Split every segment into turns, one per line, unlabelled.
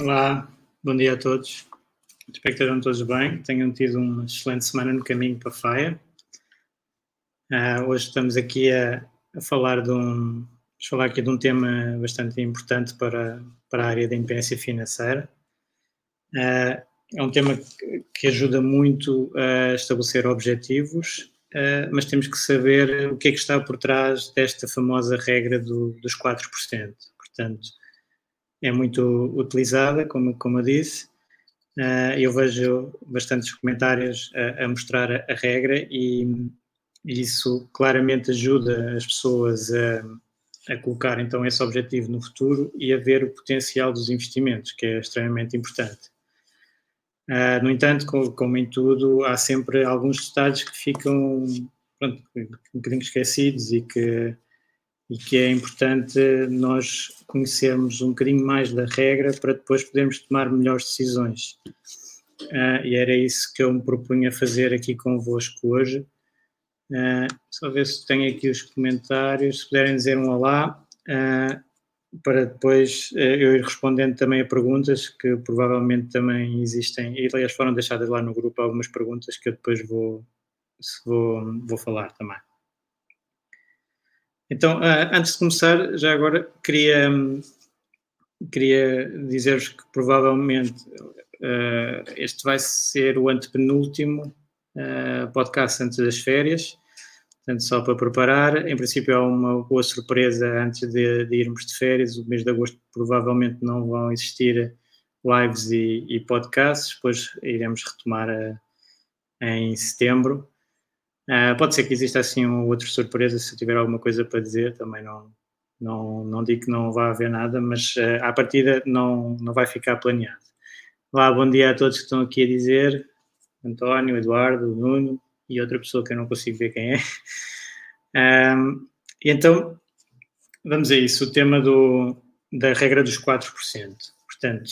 Olá, bom dia a todos. Espero que estejam todos bem, tenham tido uma excelente semana no caminho para a FAIA. Uh, hoje estamos aqui a, a, falar de um, falar aqui de um tema bastante importante para, para a área da independência financeira. Uh, é um tema que, que, ajuda muito a estabelecer objetivos, uh, mas temos que saber o que é que está por trás desta famosa regra do, dos 4%. Portanto, é muito utilizada, como, como eu disse. Uh, eu vejo bastantes comentários a, a mostrar a, a, regra e isso claramente ajuda as pessoas a, a, colocar então esse objetivo no futuro e a ver o potencial dos investimentos, que é extremamente importante. Uh, no entanto, como, como, em tudo, há sempre alguns detalhes que ficam pronto, um bocadinho esquecidos e que e que é importante nós conhecermos um bocadinho mais da regra para depois podermos tomar melhores decisões. Uh, e era isso que eu me propunha fazer aqui convosco hoje. Uh, só ver se tenho aqui os comentários, se puderem dizer um olá, uh, para depois eu ir respondendo também a perguntas que provavelmente também existem, e aliás foram deixadas lá no grupo algumas perguntas que eu depois vou, vou, vou falar também. Então, uh, antes de começar, já agora queria, queria dizer-vos que provavelmente uh, este vai ser o antepenúltimo uh, podcast antes das férias. Portanto, só para preparar, em princípio há uma boa surpresa antes de, de irmos de férias. O mês de agosto provavelmente não vão existir lives e, e podcasts, depois iremos retomar em setembro. Uh, pode ser que exista assim uma outra surpresa, se eu tiver alguma coisa para dizer, também não, não, não digo que não vai haver nada, mas uh, à partida não, não vai ficar planeado. Olá, bom dia a todos que estão aqui a dizer, António, Eduardo, Nuno e outra pessoa que eu não consigo ver quem é. Um, então, vamos a isso, o tema do, da regra dos 4%. Portanto,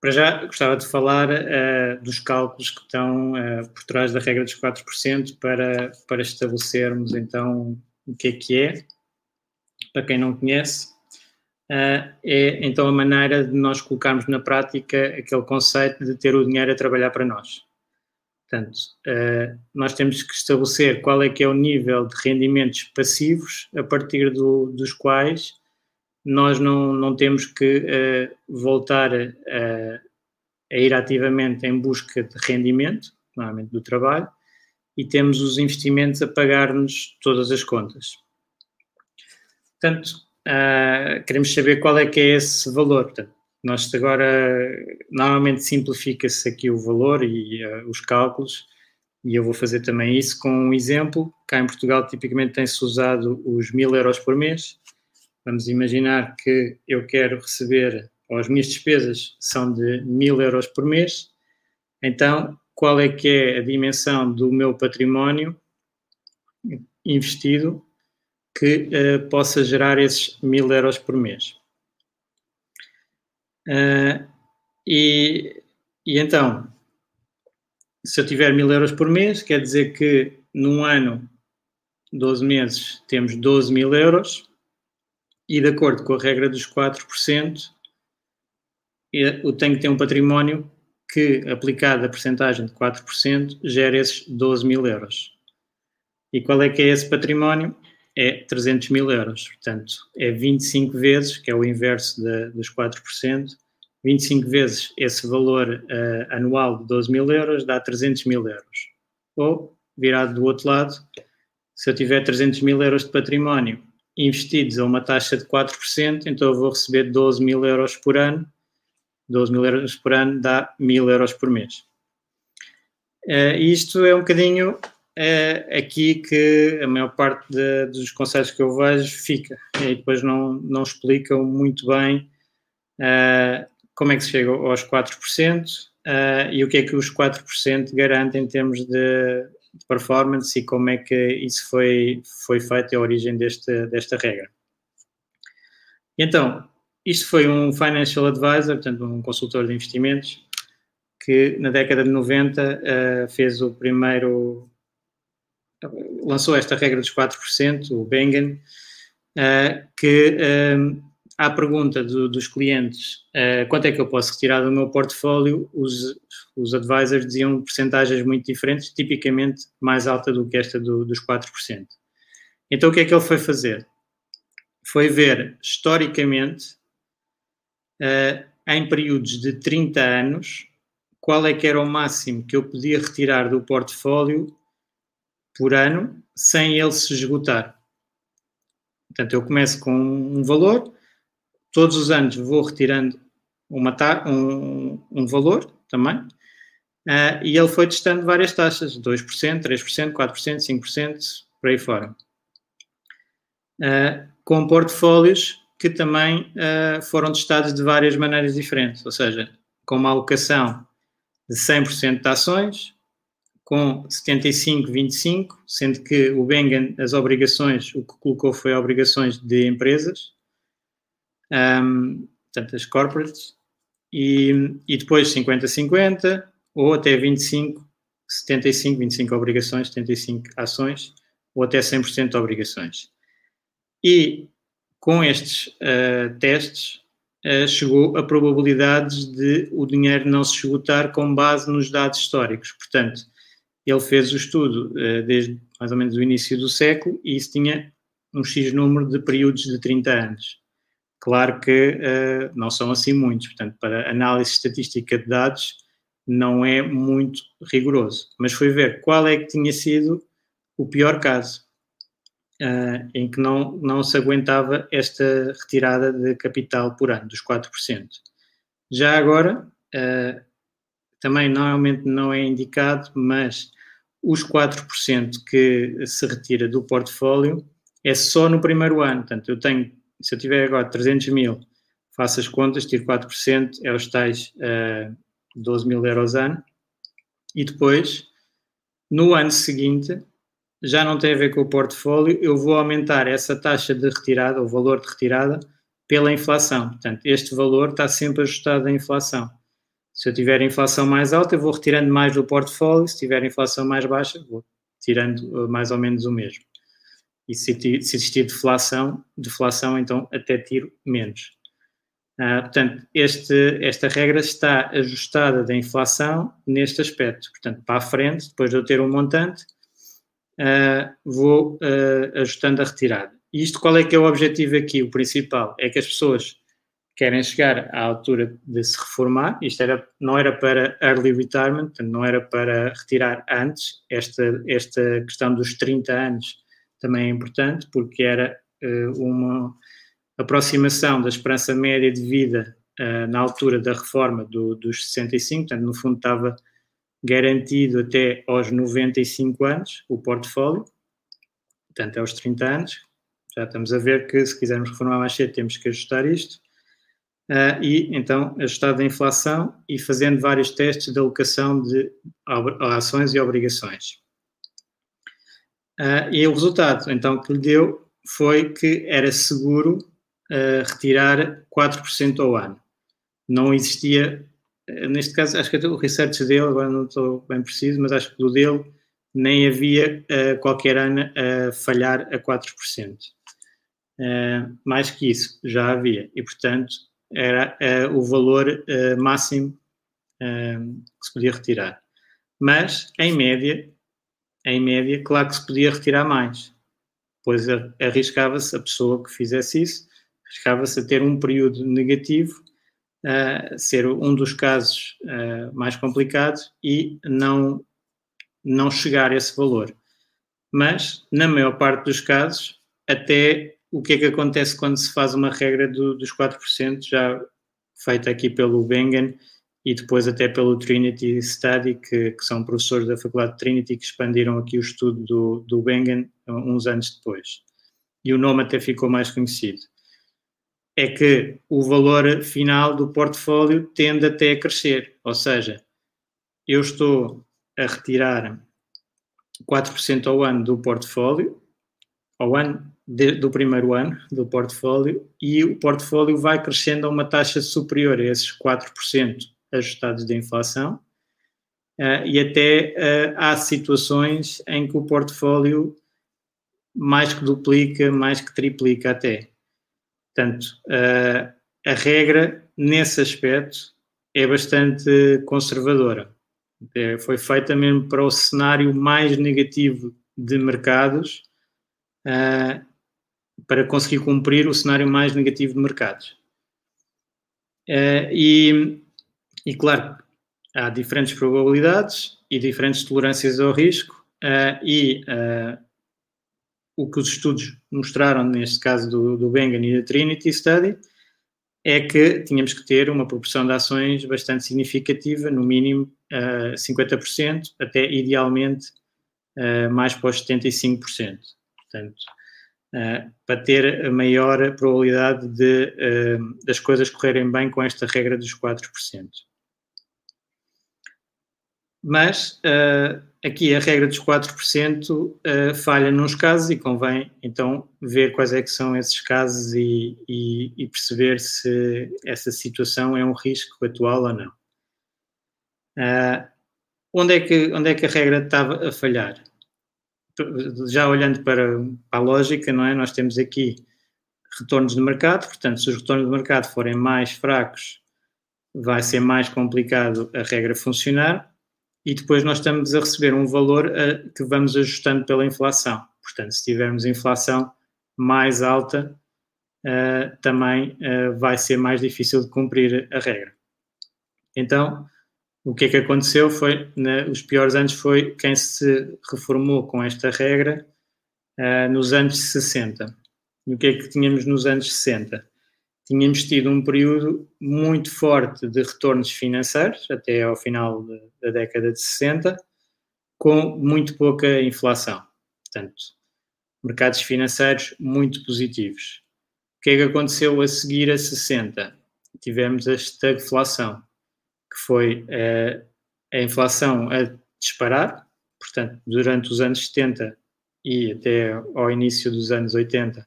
para já, gostava de falar uh, dos cálculos que estão uh, por trás da regra dos 4% para, para estabelecermos então o que é que é. Para quem não conhece, uh, é então a maneira de nós colocarmos na prática aquele conceito de ter o dinheiro a trabalhar para nós. Portanto, nós temos que estabelecer qual é que é o nível de rendimentos passivos a partir do, dos quais nós não, não temos que uh, voltar a, a, ir ativamente em busca de rendimento, normalmente do trabalho, e temos os investimentos a pagar-nos todas as contas. Portanto, uh, queremos saber qual é que é esse valor. Portanto, nós agora, normalmente simplifica-se aqui o valor e uh, os cálculos, e eu vou fazer também isso com um exemplo. Cá em Portugal, tipicamente tem-se usado os mil euros por mês, Vamos imaginar que eu quero receber, ou as minhas despesas são de mil euros por mês, então qual é que é a dimensão do meu património investido que uh, possa gerar esses mil euros por mês. Uh, e, e então, se eu tiver mil euros por mês, quer dizer que num ano, 12 meses, temos 12 mil euros e de acordo com a regra dos 4%, eu tenho que ter um património que, aplicado a percentagem de 4%, gera esses 12 mil euros. E qual é que é esse património? é 300 mil euros. Portanto, é 25 vezes, que é o inverso de, dos 4%, 25 vezes esse valor uh, anual de 12 mil euros dá 300 mil euros. Ou, virado do outro lado, se eu tiver 300 mil euros de património investidos a uma taxa de 4%, então eu vou receber 12 mil euros por ano. 12 mil euros por ano dá 1000 euros por mês. Uh, isto é um bocadinho uh, aqui que a maior parte de, dos conselhos que eu vejo fica. E depois não, não explicam muito bem uh, como é que se chega aos 4% uh, e o que é que os 4% garantem em termos de, de, performance e como é que isso foi, foi feito a origem deste, desta regra. Então, isto foi um financial advisor, portanto, um consultor de investimentos, que na década de 90 uh, ah, fez o primeiro, lançou esta regra dos 4%, o Bengen, uh, que à pergunta do, dos clientes uh, quanto é que eu posso retirar do meu portfólio, os, os advisors diziam percentagens muito diferentes, tipicamente mais alta do que esta do, dos 4%. Então o que é que ele foi fazer? Foi ver historicamente, uh, em períodos de 30 anos, qual é que era o máximo que eu podia retirar do portfólio por ano sem ele se esgotar. Portanto, eu começo com um valor, todos os anos vou retirando uma um, um valor também, uh, e ele foi testando várias taxas, 2%, 3%, 4%, 5%, por aí fora. Uh, com portfólios que também uh, foram testados de várias maneiras diferentes, ou seja, com uma alocação de 100% de ações, com 75, 25, sendo que o Bengen, as obrigações, o que colocou foi obrigações de empresas, um, portanto, as corporates, e, e depois 50-50, ou até 25, 75, 25 obrigações, 75 ações, ou até 100% de obrigações. E com estes uh, testes, uh, chegou a probabilidades de o dinheiro não se esgotar com base nos dados históricos. Portanto, ele fez o estudo uh, desde mais ou menos o início do século e isso tinha um X número de períodos de 30 anos. Claro que uh, não são assim muitos, portanto, para análise estatística de dados não é muito rigoroso, mas foi ver qual é que tinha sido o pior caso, uh, em que não, não se aguentava esta retirada de capital por ano, dos 4%. Já agora, uh, também normalmente não é indicado, mas os 4% que se retira do portfólio é só no primeiro ano. Portanto, eu tenho se eu tiver agora 300 mil, faço as contas, tiro 4%, é os tais uh, eh, 12 mil euros ano, e depois, no ano seguinte, já não tem a ver com o portfólio, eu vou aumentar essa taxa de retirada, o valor de retirada, pela inflação. Portanto, este valor está sempre ajustado à inflação. Se eu tiver inflação mais alta, eu vou retirando mais do portfólio, se tiver inflação mais baixa, vou tirando eh, mais ou menos o mesmo e se, se existir deflação, deflação, então até tiro menos. Uh, portanto, este, esta regra está ajustada da inflação neste aspecto. Portanto, para a frente, depois de eu ter um montante, uh, vou uh, ajustando a retirada. E isto qual é que é o objetivo aqui? O principal é que as pessoas querem chegar à altura de se reformar. Isto era, não era para early retirement, não era para retirar antes. Esta, esta questão dos 30 anos também é importante, porque era uh, uma aproximação da esperança média de vida uh, na altura da reforma do, dos 65, portanto, no fundo estava garantido até aos 95 anos o portfólio, portanto, aos 30 anos. Já estamos a ver que se quisermos reformar mais cedo temos que ajustar isto. Uh, e então ajustado a inflação e fazendo vários testes de alocação de ações e obrigações. Uh, e o resultado, então, que lhe deu foi que era seguro uh, retirar 4% ao ano. Não existia, uh, neste caso, acho que o research dele, agora não estou bem preciso, mas acho que do dele nem havia qualquer ano a falhar a 4%. mais que isso, já havia. E, portanto, era o valor máximo que se podia retirar. Mas, em média, em média, claro que se podia retirar mais. pois arriscava-se a pessoa que fizesse isso, arriscava-se a ter um período negativo, uh, ser um dos casos uh, mais complicados e não, não chegar a esse valor. Mas, na maior parte dos casos, até o que é que acontece quando se faz uma regra do, dos 4%, já feita aqui pelo Bengen e depois até pelo Trinity Study, que, que, são professores da Faculdade de Trinity que expandiram aqui o estudo do, do Bengen uns anos depois. E o nome até ficou mais conhecido. É que o valor final do portfólio tende até a crescer, ou seja, eu estou a retirar 4% ao ano do portfólio, ao ano de, do primeiro ano do portfólio, e o portfólio vai crescendo a uma taxa superior a esses 4% ajustados de inflação, uh, e até uh, há situações em que o portfólio mais que duplica, mais que triplica até. Portanto, uh, a regra nesse aspecto é bastante conservadora. É, foi feita mesmo para o cenário mais negativo de mercados, para conseguir cumprir o cenário mais negativo de mercados. E, e, claro, há diferentes probabilidades e diferentes tolerâncias ao risco, uh, e o que os estudos mostraram, neste caso do, do Bengen e da Trinity Study, é que tínhamos que ter uma proporção de ações bastante significativa, no mínimo uh, 50%, até idealmente uh, mais para os 75%. Portanto, uh, para ter a maior probabilidade de, uh, das coisas correrem bem com esta regra dos 4%. Mas uh, aqui a regra dos 4% uh, falha nos casos e convém então ver quais é que são esses casos e, e, e, perceber se essa situação é um risco atual ou não. Uh, onde, é que, onde é que a regra estava a falhar? Já olhando para, para a lógica, não é? Nós temos aqui retornos de mercado, portanto, se os retornos de mercado forem mais fracos, vai ser mais complicado a regra funcionar e depois nós estamos a receber um valor uh, que vamos ajustando pela inflação. Portanto, se tivermos inflação mais alta, uh, também uh, vai ser mais difícil de cumprir a regra. Então, o que é que aconteceu foi, nos piores anos, foi quem se reformou com esta regra nos anos 60. E o que é que tínhamos nos anos 60? Tínhamos tido um período muito forte de retornos financeiros, até ao final de, da década de 60, com muito pouca inflação. Portanto, mercados financeiros muito positivos. O que é que aconteceu a seguir a 60? Tivemos a estagflação, que foi uh, a inflação a disparar, portanto, durante os anos 70 e até ao início dos anos 80,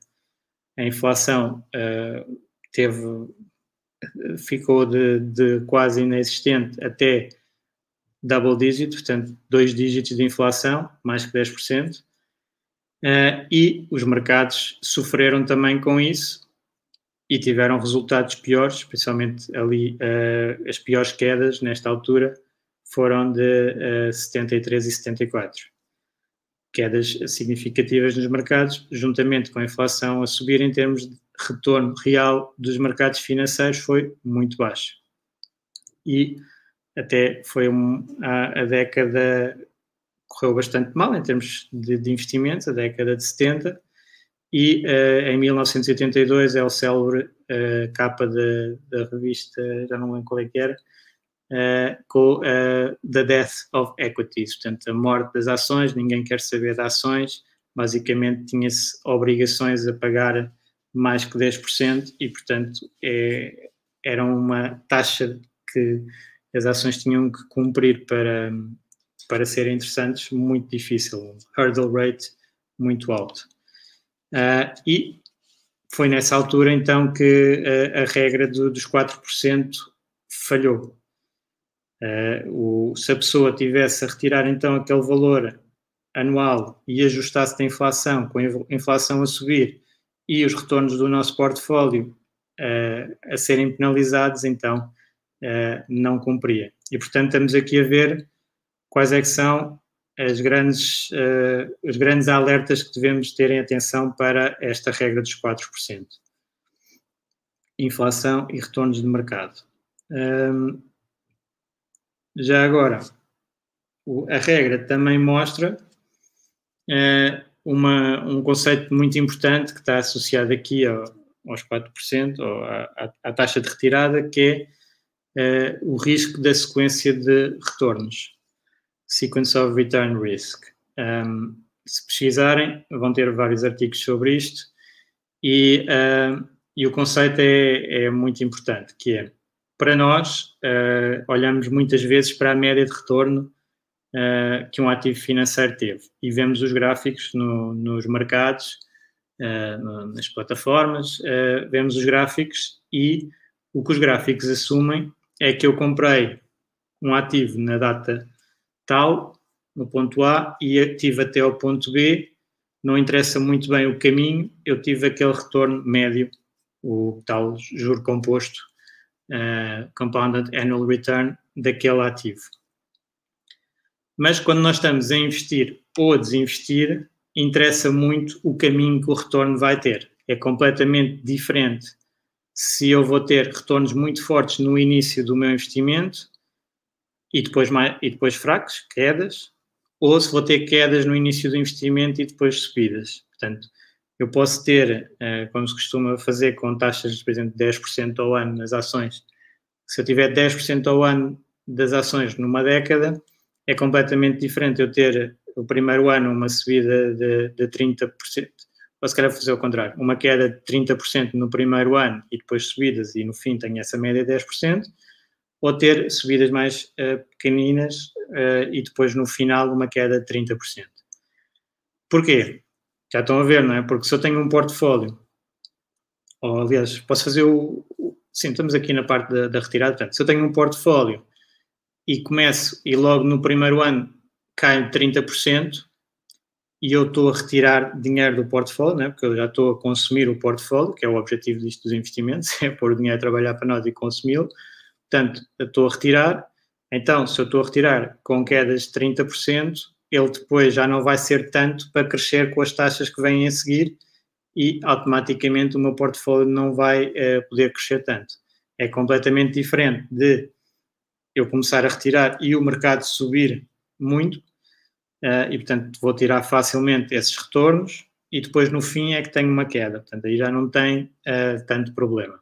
a inflação uh, teve, ficou de, de quase inexistente até double digit, portanto, dois dígitos de inflação, mais que 10%, uh, eh, e os mercados sofreram também com isso e tiveram resultados piores, especialmente ali uh, as piores quedas nesta altura foram de uh, 73 e 74. Quedas significativas nos mercados, juntamente com a inflação a subir em termos retorno real dos mercados financeiros foi muito baixo. E até foi um, a, a, década correu bastante mal em termos de, de investimentos, a década de 70, e uh, em 1982 é o célebre uh, capa da revista, já não lembro qual é que era, uh, com The Death of Equities, portanto a morte das ações, ninguém quer saber de ações, basicamente tinha-se obrigações a pagar mais que 10% e, portanto, é, era uma taxa que as ações tinham que cumprir para, para serem interessantes muito difícil, um hurdle rate muito alto. Uh, e foi nessa altura então que a, a regra do, dos 4% falhou. Uh, o, se a pessoa tivesse a retirar então aquele valor anual e ajustasse da inflação, com a inflação a subir, e os retornos do nosso portfólio uh, a serem penalizados, então uh, não cumpria. E, portanto, estamos aqui a ver quais é que são as grandes, uh, os grandes alertas que devemos ter em atenção para esta regra dos 4%. Inflação e retornos de mercado. Um, já agora, o, a regra também mostra uh, uma, um conceito muito importante que está associado aqui ao, aos 4%, ou à, à, taxa de retirada, que é uh, o risco da sequência de retornos. Sequence of Return Risk. Um, se pesquisarem, vão ter vários artigos sobre isto e, uh, e o conceito é, é, muito importante, que é, para nós, uh, olhamos muitas vezes para a média de retorno uh, que um ativo financeiro teve e vemos os gráficos no, nos mercados, no, nas plataformas, vemos os gráficos e o que os gráficos assumem é que eu comprei um ativo na data tal, no ponto A, e tive até ao ponto B, não interessa muito bem o caminho, eu tive aquele retorno médio, o tal juro composto, uh, compounded annual return, daquele ativo. Mas quando nós estamos a investir ou a desinvestir, interessa muito o caminho que o retorno vai ter. É completamente diferente se eu vou ter retornos muito fortes no início do meu investimento e depois, mais, e depois fracos, quedas, ou se vou ter quedas no início do investimento e depois subidas. Portanto, eu posso ter, eh, como se costuma fazer com taxas, por exemplo, de 10% ao ano nas ações. Se eu tiver 10% ao ano das ações numa década, é completamente diferente eu ter o primeiro ano uma subida de, de 30%, ou se calhar fazer o contrário, uma queda de 30% no primeiro ano e depois subidas e no fim tenho essa média de 10%, ou ter subidas mais uh, pequeninas uh, e depois no final uma queda de 30%. Porquê? Já estão a ver, não é? Porque se eu tenho um portfólio, ou aliás, posso fazer o. sim, estamos aqui na parte da, da retirada. Portanto, se eu tenho um portfólio e começo e logo no primeiro ano cai 30%, e eu estou a retirar dinheiro do portfólio, né? porque eu já estou a consumir o portfólio, que é o objetivo disto dos investimentos, é pôr o dinheiro a trabalhar para nós e consumi-lo. Portanto, estou a retirar. Então, se eu estou a retirar com quedas de 30%, ele depois já não vai ser tanto para crescer com as taxas que vêm a seguir e automaticamente o meu portfólio não vai uh, poder crescer tanto. É completamente diferente de eu começar a retirar e o mercado subir muito uh, e, portanto, vou tirar facilmente esses retornos e depois no fim é que tenho uma queda. Portanto, aí já não tem uh, tanto problema.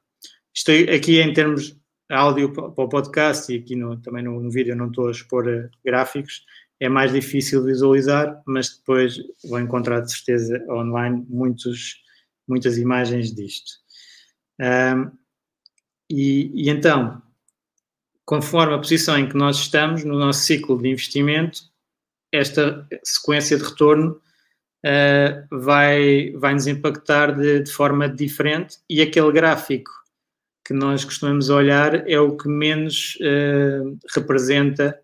Isto aqui em termos áudio para o podcast e aqui no, também no, no vídeo não estou a expor uh, gráficos, é mais difícil visualizar, mas depois vou encontrar de certeza online muitos, muitas imagens disto. Um, e, e, então, conforme a posição em que nós estamos no nosso ciclo de investimento, esta sequência de retorno uh, vai, vai nos impactar de, de forma diferente. E aquele gráfico que nós costumamos olhar é o que menos uh, representa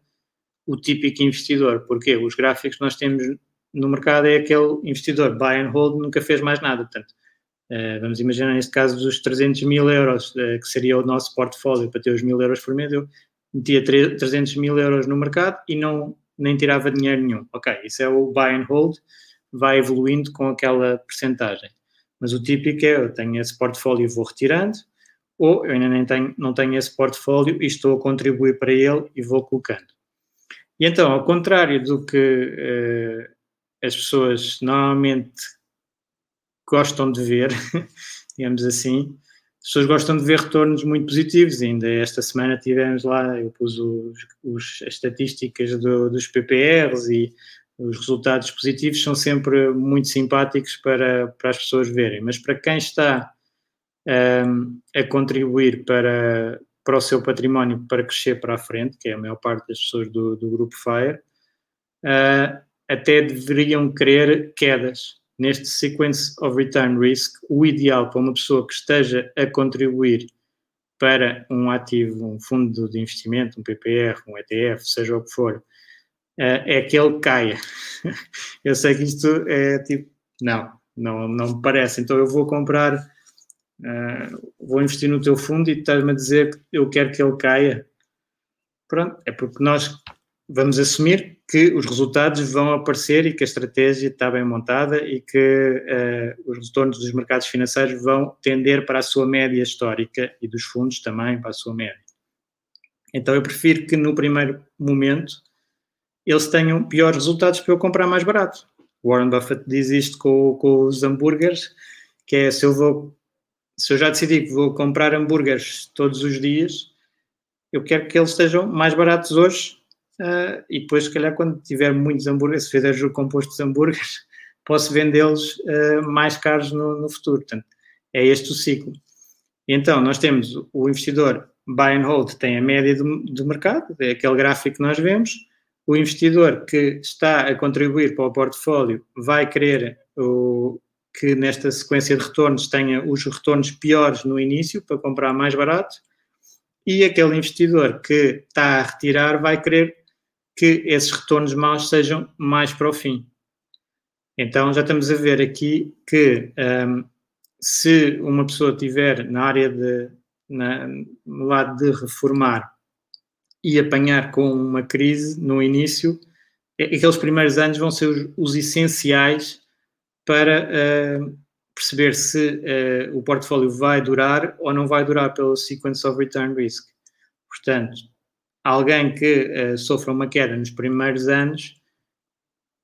o típico investidor, porque os gráficos que nós temos no mercado é aquele investidor buy and hold, nunca fez mais nada, portanto, vamos imaginar neste caso dos 300 mil euros, uh, que seria o nosso portfólio para ter os mil euros por mês, eu metia 300 mil euros no mercado e não, nem tirava dinheiro nenhum, ok, isso é o buy and hold, vai evoluindo com aquela percentagem, mas o típico é, eu tenho esse portfólio e vou retirando, ou eu ainda nem tenho, não tenho esse portfólio e estou a contribuir para ele e vou colocando. E então, ao contrário do que uh, as pessoas normalmente gostam de ver, digamos assim, as pessoas gostam de ver retornos muito positivos. Ainda esta semana tivemos lá, eu pus os, os, as estatísticas do, dos PPRs e os resultados positivos são sempre muito simpáticos para, para as pessoas verem. Mas para quem está um, a contribuir para, para o seu património para crescer para a frente, que é a maior parte das pessoas do, do grupo FIRE, uh, até deveriam querer quedas. Neste Sequence of Return Risk, o ideal para uma pessoa que esteja a contribuir para um ativo, um fundo de investimento, um PPR, um ETF, seja o que for, uh, é que ele caia. eu sei que isto é tipo, não, não, não me parece. Então eu vou comprar uh, vou investir no teu fundo e estás-me a dizer que eu quero que ele caia. Pronto, é porque nós vamos assumir que os resultados vão aparecer e que a estratégia está bem montada e que uh, os retornos dos mercados financeiros vão tender para a sua média histórica e dos fundos também para a sua média. Então eu prefiro que no primeiro momento eles tenham piores resultados para eu comprar mais barato. Warren Buffett diz isto com, com os hambúrgueres, que é se eu vou se eu já decidi que vou comprar hambúrgueres todos os dias, eu quero que eles estejam mais baratos hoje uh, e depois, se calhar, quando tiver muitos hambúrgueres, se fizer juro composto de hambúrgueres, posso vendê-los uh, mais caros no, no, futuro. Portanto, é este o ciclo. Então, nós temos o investidor buy and hold, tem a média do, do mercado, é aquele gráfico que nós vemos. O investidor que está a contribuir para o portfólio vai querer o, que nesta sequência de retornos tenha os retornos piores no início para comprar mais barato e aquele investidor que está a retirar vai querer que esses retornos maus sejam mais para o fim. Então já estamos a ver aqui que um, se uma pessoa tiver na área de na, no lado de reformar e apanhar com uma crise no início, aqueles primeiros anos vão ser os, os essenciais para uh, perceber se uh, o portfólio vai durar ou não vai durar pelo sequence of return risk. Portanto, alguém que uh, sofra uma queda nos primeiros anos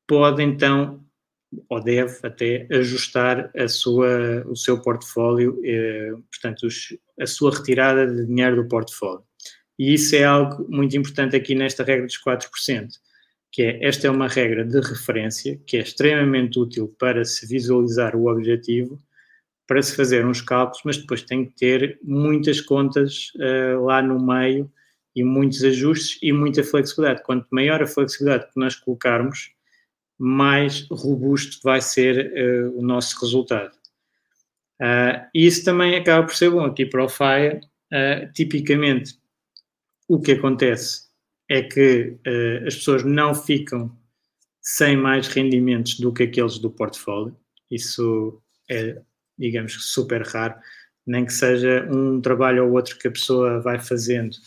pode então ou deve até ajustar a sua, o seu portfólio, eh, portanto, os, a sua retirada de dinheiro do portfólio. E isso é algo muito importante aqui nesta regra dos 4%, que é, esta é uma regra de referência, que é extremamente útil para se visualizar o objetivo, para se fazer uns cálculos, mas depois tem que ter muitas contas uh, lá no meio e muitos ajustes e muita flexibilidade. Quanto maior a flexibilidade que nós colocarmos, mais robusto vai ser uh, o nosso resultado. Uh, isso também acaba por ser bom aqui para o FIRE. Uh, tipicamente, o que acontece é que as pessoas não ficam sem mais rendimentos do que aqueles do portfólio. Isso é, digamos, super raro. Nem que seja um trabalho ou outro que a pessoa vai fazendo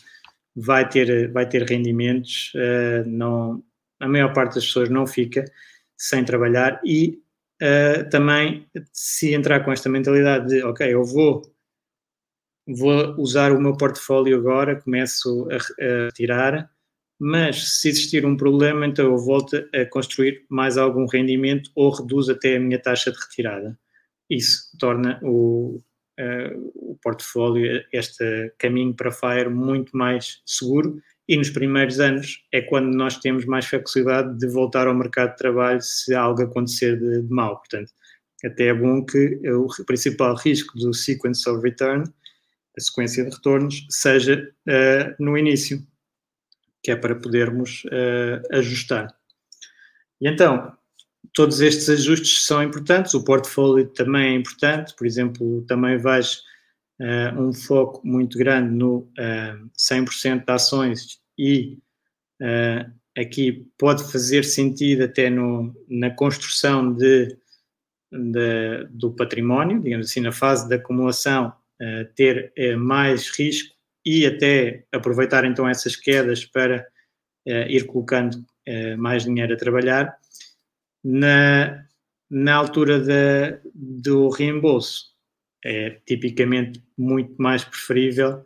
vai ter, vai ter rendimentos, uh, não, a maior parte das pessoas não fica sem trabalhar e uh, também se entrar com esta mentalidade de ok, eu vou vou usar o meu portfólio agora, começo a, a retirar, mas se existir um problema, então eu volto a construir mais algum rendimento ou reduzo até a minha taxa de retirada. Isso torna o, uh, o portfólio, este caminho para FIRE muito mais seguro e nos primeiros anos é quando nós temos mais facilidade de voltar ao mercado de trabalho se algo acontecer de, de mal. Portanto, até é bom que o principal risco do sequence of return, a sequência de retornos, seja uh, no início, que é para podermos uh, ajustar. E então, todos estes ajustes são importantes, o portfólio também é importante, por exemplo, também vejo uh, um foco muito grande no uh, eh, 100% de ações e uh, aqui pode fazer sentido até no, na construção de, de, do património, digamos assim, na fase de acumulação, ter mais risco e até aproveitar então essas quedas para ir colocando mais dinheiro a trabalhar. Na, na altura do reembolso, é tipicamente muito mais preferível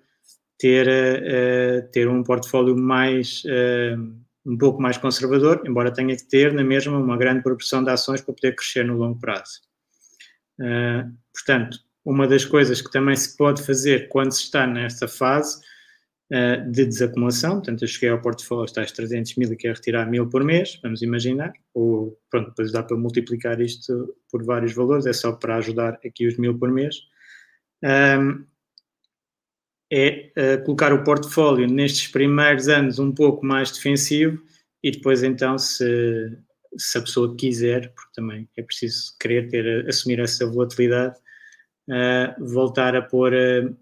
ter, uh, ter um portfólio mais, uh, um pouco mais conservador, embora tenha que ter na mesma uma grande proporção de ações para poder crescer no longo prazo. Uh, portanto, uma das coisas que também se pode fazer quando se está nesta fase de desacumulação, portanto, eu cheguei ao portfólio, está às 300 mil e quero retirar mil por mês, vamos imaginar, ou pronto, depois dá para multiplicar isto por vários valores, é só para ajudar aqui os mil por mês. Um, é uh, colocar o portfólio nestes primeiros anos um pouco mais defensivo e depois então se, se a pessoa quiser, porque também é preciso querer ter, assumir essa volatilidade, uh, voltar a pôr uh,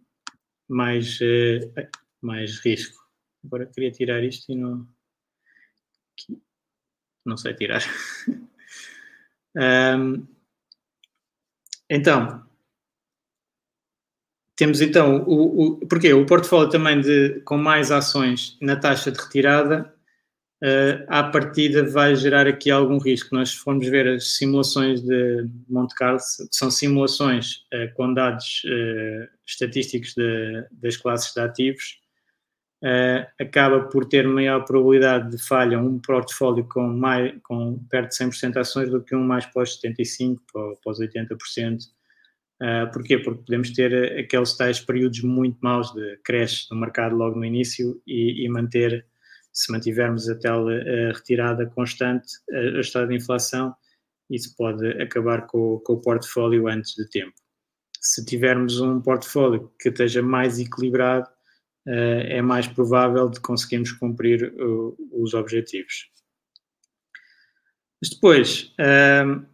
mais, mais risco. Agora queria tirar isto e não não sei tirar. um, então, temos então o, o porque o portfólio também de, com mais ações na taxa de retirada uh, à partida vai gerar aqui algum risco. Nós formos ver as simulações de Monte Carlo, são simulações uh, com dados uh, estatísticos de, das classes de ativos, acaba por ter maior probabilidade de falha um portfólio com, mais, com perto de 100% de ações do que um mais os 75%, para, para os 80%. Uh, porquê? Porque podemos ter aqueles tais períodos muito maus de creche no mercado logo no início e, e manter se mantivermos a tela uh, retirada constante, uh, a estado de inflação, isso pode acabar com, com, o portfólio antes de tempo. Se tivermos um portfólio que esteja mais equilibrado, é mais provável de conseguirmos cumprir os objetivos. Mas depois, ehm,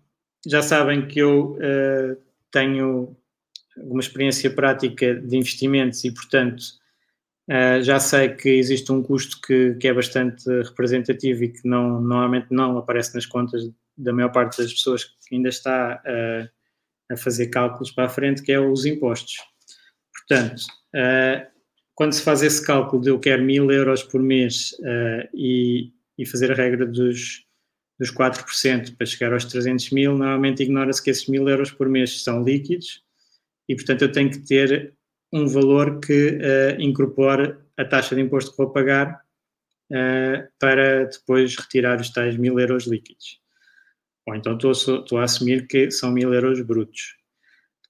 já sabem que eu tenho alguma experiência prática de investimentos e, portanto, Uh, já sei que existe um custo que, que, é bastante representativo e que não, normalmente não aparece nas contas da maior parte das pessoas que ainda está uh, a fazer cálculos para a frente, que é os impostos. Portanto, quando se faz esse cálculo de eu quero mil euros por mês e, e, fazer a regra dos, dos 4% para chegar aos 300 mil, normalmente ignora-se que esses mil euros por mês são líquidos e, portanto, eu tenho que ter um valor que uh, incorpore a taxa de imposto que vou pagar uh, para depois retirar os tais mil euros líquidos. Ou então estou, a assumir que são mil euros brutos.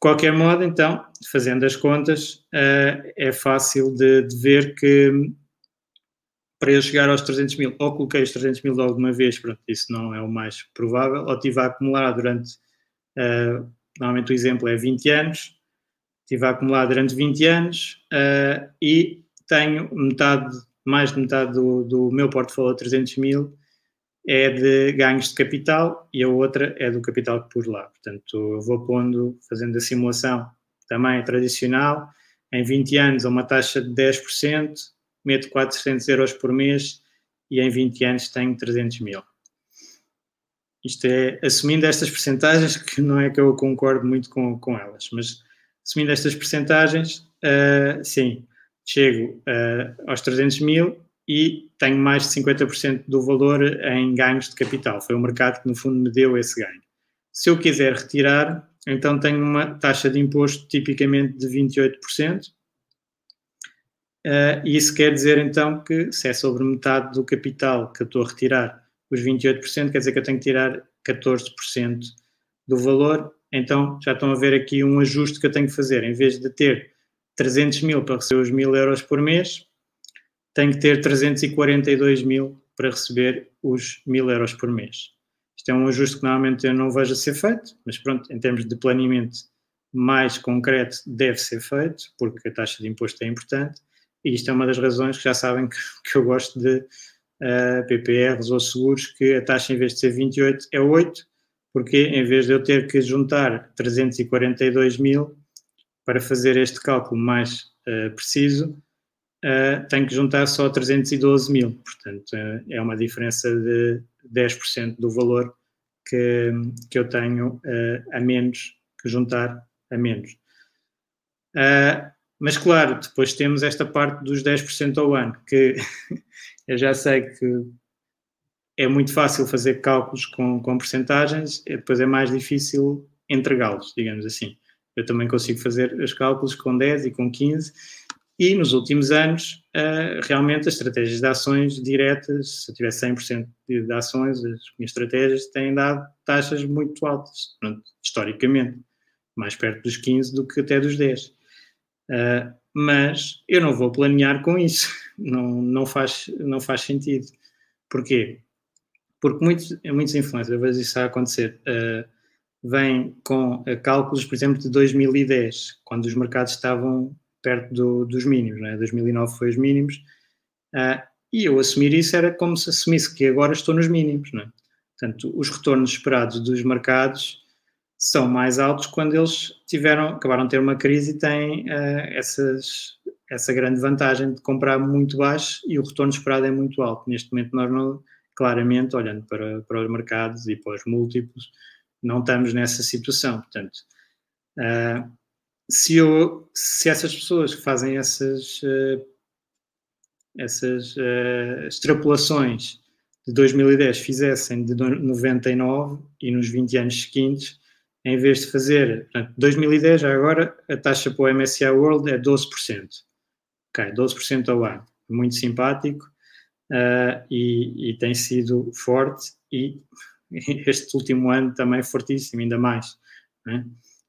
Qualquer modo, então, fazendo as contas, uh, é fácil de, de, ver que para eu chegar aos 300 mil, ou coloquei os 300 mil de alguma vez, pronto, isso não é o mais provável, ou tive a acumular durante, normalmente o exemplo é 20 anos, estive a acumular durante 20 anos uh, e tenho metade, mais de metade do, do meu portfólio 300 mil é de ganhos de capital e a outra é do capital pus lá. Portanto, eu vou pondo, fazendo a simulação também tradicional, em 20 anos a uma taxa de 10%, meto 400 euros por mês e em 20 anos tenho 300 mil. Isto é assumindo estas percentagens, que não é que eu concordo muito com, com elas, mas assumindo estas percentagens, uh, sim, chego uh, aos 300 mil e tenho mais de 50% do valor em ganhos de capital. Foi o mercado que, no fundo, me deu esse ganho. Se eu quiser retirar, então tenho uma taxa de imposto tipicamente de 28%. Uh, isso quer dizer, então, que se é sobre metade do capital que eu estou a retirar, os 28%, quer dizer que eu tenho que tirar 14% do valor então já estão a ver aqui um ajuste que eu tenho que fazer. Em vez de ter 300 mil para receber os 1000 euros por mês, tenho que ter 342 mil para receber os 1000 euros por mês. Isto é um ajuste que normalmente eu não vejo a ser feito, mas pronto, em termos de planeamento mais concreto, deve ser feito, porque a taxa de imposto é importante, e isto é uma das razões que já sabem que, que eu gosto de uh, eh, PPRs ou seguros, que a taxa em vez de ser 28 é 8, porque em vez de eu ter que juntar 342 mil para fazer este cálculo mais uh, preciso, uh, tenho que juntar só 312 mil. Portanto, uh, é uma diferença de 10% do valor que, que eu tenho a menos que juntar a menos. mas, claro, depois temos esta parte dos 10% ao ano, que eu já sei que é muito fácil fazer cálculos com, com percentagens, depois é mais difícil entregá-los, digamos assim. Eu também consigo fazer os cálculos com 10 e com 15, e nos últimos anos, uh, realmente as estratégias de ações diretas, se eu tiver 100% de, ações, as minhas estratégias têm dado taxas muito altas, historicamente, mais perto dos 15 do que até dos 10. Uh, eh, mas eu não vou planear com isso, não, não, faz, não faz sentido. Porquê? porque muitos, muitos influencers, eu vejo isso a acontecer, uh, vêm com cálculos, por exemplo, de 2010, quando os mercados estavam perto do, dos mínimos, né? 2009 foi os mínimos, uh, e eu assumir isso era como se assumisse que agora estou nos mínimos, né? Portanto, os retornos esperados dos mercados são mais altos quando eles tiveram, acabaram de ter uma crise e têm essas, essa grande vantagem de comprar muito baixo e o retorno esperado é muito alto. Neste momento nós não claramente, olhando para, para os mercados e para os múltiplos, não estamos nessa situação. Portanto, uh, se, eu, se essas pessoas que fazem essas, uh, essas uh, extrapolações de 2010 fizessem de 99 e nos 20 anos seguintes, em vez de fazer, portanto, 2010 já agora, a taxa para o MSCI World é 12%. Ok, 12% ao ano. Muito simpático uh, e, e, tem sido forte e este último ano também fortíssimo, ainda mais. Né?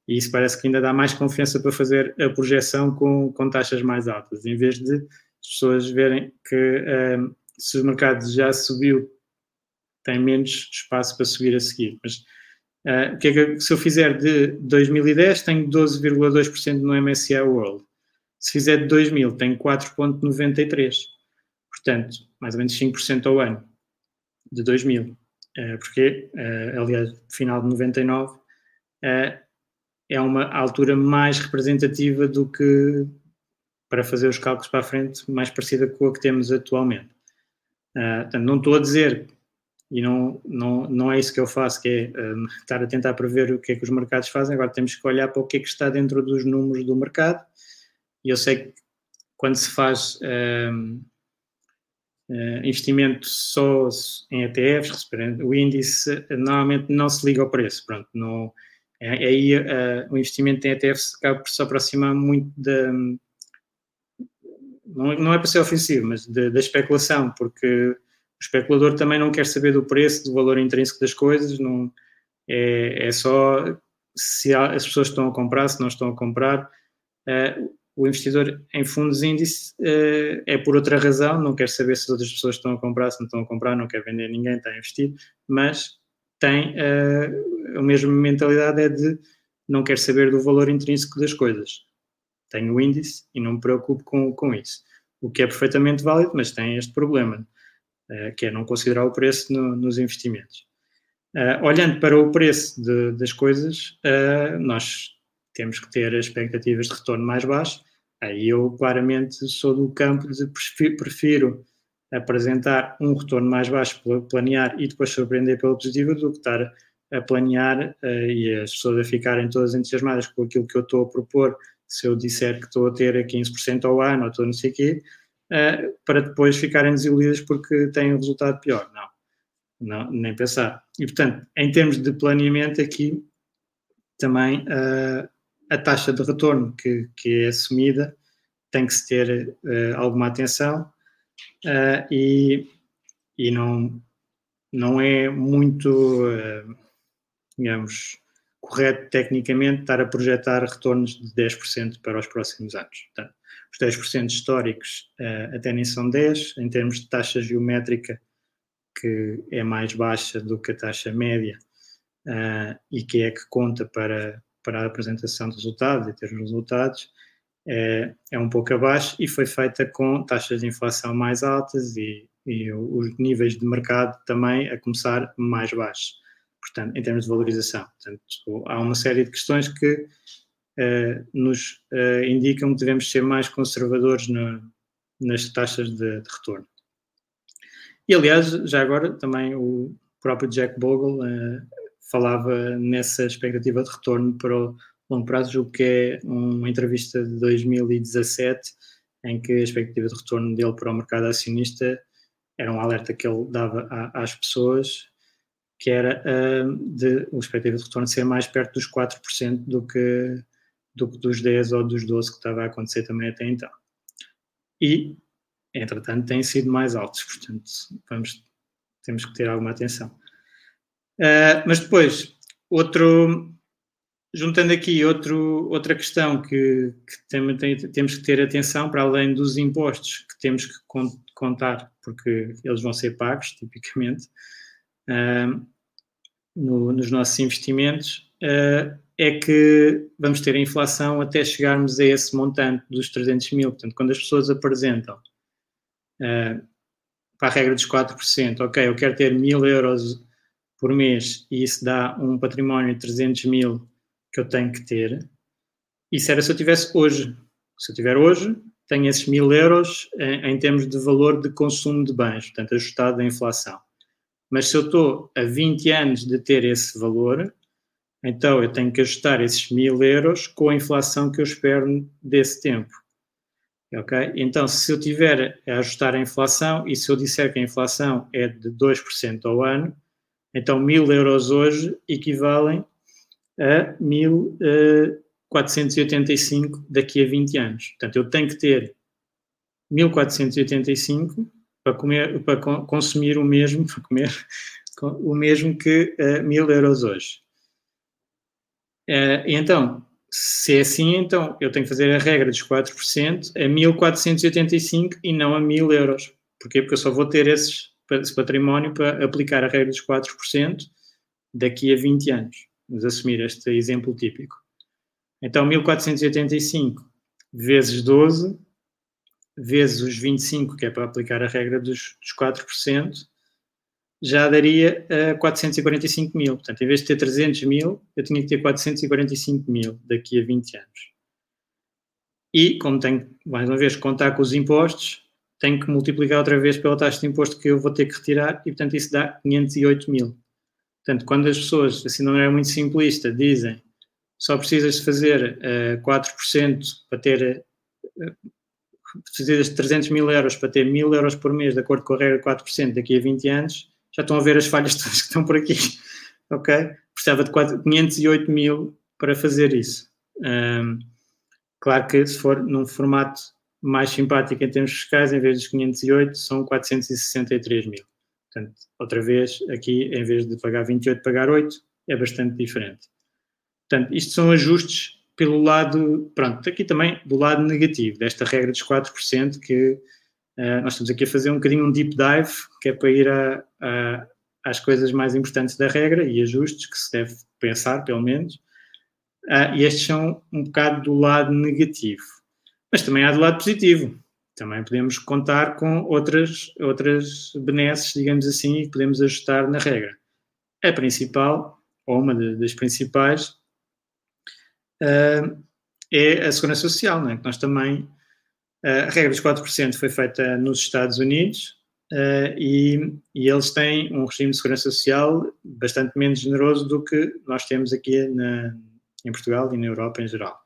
E isso parece que ainda dá mais confiança para fazer a projeção com, com taxas mais altas, em vez de as pessoas verem que uh, se o mercado já subiu, tem menos espaço para subir a seguir. Mas uh, que é que, se eu fizer de 2010, tenho 12,2% no MSCI World. Se fizer de 2000, tenho 4,93%. Portanto, mais ou menos 5% ao ano de 2000. Uh, eh, porque, uh, aliás, final de 99 é uma altura mais representativa do que para fazer os cálculos para a frente, mais parecida com a que temos atualmente. Uh, portanto, não estou a dizer, e não, não, não é isso que eu faço, que é um, estar a tentar prever o que é que os mercados fazem, agora temos que olhar para o que é que está dentro dos números do mercado, e eu sei que quando se faz um, uh, investimento só em ETFs, o índice normalmente não se liga ao preço, pronto, não, aí uh, o investimento em ETFs acaba por se aproximar muito da, não, não é para ser ofensivo, mas da especulação, porque o especulador também não quer saber do preço, do valor intrínseco das coisas, não, é, é só se há, as pessoas estão a comprar, se não estão a comprar. Uh, o investidor em fundos índice uh, é por outra razão, não quer saber se as outras pessoas estão a comprar, se não estão a comprar, não quer vender ninguém, está a investir, mas tem a mesma mentalidade é de não quer saber do valor intrínseco das coisas tenho o índice e não me preocupo com, com isso. O que é perfeitamente válido, mas tem este problema, uh, que é não considerar o preço no, nos investimentos. Uh, olhando para o preço de, das coisas, uh, nós temos que ter expectativas de retorno mais baixas. Aí eu claramente sou do campo de prefiro, apresentar um retorno mais baixo, planear e depois surpreender pela positiva, do que estar a planear uh, e as pessoas a ficarem todas entusiasmadas com aquilo que eu estou a propor se eu disser que estou a ter 15% ao ano ou estou não sei o quê, uh, para depois ficarem desiludidas porque têm um resultado pior. Não, não, nem pensar. E, portanto, em termos de planeamento aqui, também uh, a taxa de retorno que, que é assumida tem que se ter alguma atenção e, e não, não é muito, digamos, correto tecnicamente estar a projetar retornos de 10% para os próximos anos. Portanto, os 10% históricos uh, até nem são 10, em termos de taxa geométrica, que é mais baixa do que a taxa média uh, e que é que conta para, para a apresentação de resultados e ter os resultados, é, é um pouco abaixo e foi feita com taxas de inflação mais altas e, e os níveis de mercado também a começar mais baixos portanto, em termos de valorização. Portanto, há uma série de questões que uh, nos uh, indicam que devemos ser mais conservadores no, nas taxas de, de, retorno. E, aliás, já agora, também o próprio Jack Bogle uh, falava nessa expectativa de retorno para o longo prazo, julgo que é uma entrevista de 2017, em que a expectativa de retorno dele para o mercado acionista era um alerta que ele dava a, às pessoas que era uh, de o expectativa de retorno ser mais perto dos 4% do que, do que dos 10 ou dos 12 que estava a acontecer também até então. E, entretanto, têm sido mais altos, portanto, vamos, temos que ter alguma atenção. Uh, mas depois, outro, juntando aqui outro, outra questão que, que tem, tem, temos que ter atenção, para além dos impostos que temos que contar, porque eles vão ser pagos, tipicamente, uh, no, nos nossos investimentos, uh, é que vamos ter a inflação até chegarmos a esse montante dos 300 mil. Portanto, quando as pessoas apresentam uh, para a regra dos 4%, ok, eu quero ter mil euros por mês e isso dá um património de 300 mil que eu tenho que ter. Isso era se eu tivesse hoje. Se eu tiver hoje, tenho esses mil euros em, em termos de valor de consumo de bens, portanto, ajustado à inflação. Mas se eu estou a 20 anos de ter esse valor, então eu tenho que ajustar esses mil euros com a inflação que eu espero desse tempo. Ok? Então, se eu tiver a ajustar a inflação e se eu disser que a inflação é de 2% ao ano, então 1000 euros hoje equivalem a 1485 daqui a 20 anos. Portanto, eu tenho que ter 1485 para, comer, para consumir o mesmo, para comer o mesmo que uh, 1000 euros hoje. Uh, então, se é assim, então eu tenho que fazer a regra dos 4% a 1485 e não a 1000 euros. Porquê? Porque eu só vou ter esses, esse património para aplicar a regra dos 4% daqui a 20 anos. Vamos assumir este exemplo típico. Então, 1485 vezes 12, vezes os 25, que é para aplicar a regra dos, dos 4%, já daria uh, 445 mil. Portanto, em vez de ter 300 mil, eu tinha que ter 445 mil daqui a 20 anos. E, como tenho, mais uma vez, que contar com os impostos, tenho que multiplicar outra vez pela taxa de imposto que eu vou ter que retirar e, portanto, isso dá 508 mil. Portanto, quando as pessoas, assim não é muito simplista, dizem só precisas de fazer uh, eh, 4% para ter, uh, precisas de 300 mil euros para ter 1000 euros por mês, de acordo com a regra 4% daqui a 20 anos, já estão a ver as falhas todas que estão por aqui, ok? Precisava de 4, 508 mil para fazer isso. Um, claro que se for num formato mais simpático em termos fiscais, em vez dos 508, são 463 mil. Portanto, outra vez, aqui, em vez de pagar 28, pagar 8, é bastante diferente. Portanto, isto são ajustes pelo lado, pronto, aqui também do lado negativo desta regra dos 4%, que uh, nós estamos aqui a fazer um bocadinho um deep dive, que é para ir a, a, às coisas mais importantes da regra e ajustes que se deve pensar, pelo menos. Uh, e estes são um bocado do lado negativo. Mas também há do lado positivo. Também podemos contar com outras, outras benesses, digamos assim, e podemos ajustar na regra. A principal, ou uma das principais, é a segurança social, não é? que nós também, uh, a regra dos 4% foi feita nos Estados Unidos uh, e, e, eles têm um regime de segurança social bastante menos generoso do que nós temos aqui na, em Portugal e na Europa em geral.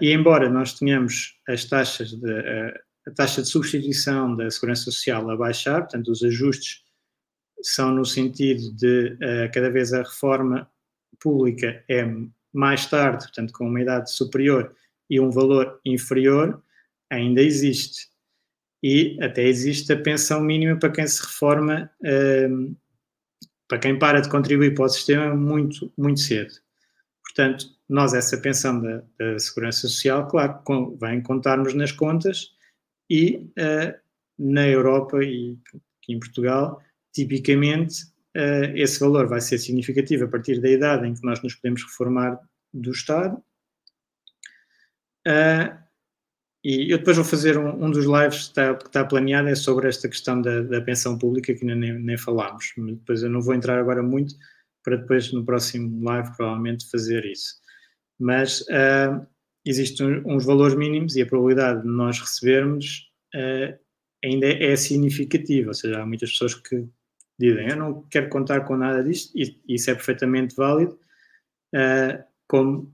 e embora nós tenhamos as taxas de, a taxa de substituição da segurança social a baixar, portanto os ajustes são no sentido de cada vez a reforma pública é mais tarde, portanto, com uma idade superior e um valor inferior, ainda existe. E até existe a pensão mínima para quem se reforma, um, para quem para de contribuir para o sistema muito, muito cedo. Portanto, nós, essa pensão da, da Segurança Social, claro, com, vem contar-nos nas contas e uh, na Europa e aqui em Portugal, tipicamente esse valor vai ser significativo a partir da idade em que nós nos podemos reformar do Estado. Uh, e eu depois vou fazer um, um dos lives que está, que está, planeado é sobre esta questão da, da pensão pública, que ainda nem, nem falámos. Depois eu não vou entrar agora muito, para depois no próximo live provavelmente fazer isso. Mas uh, existem uns valores mínimos e a probabilidade de nós recebermos uh, ainda é significativa. Ou seja, há muitas pessoas que dizem: Eu não quero contar com nada disto, e isso é perfeitamente válido, uh, como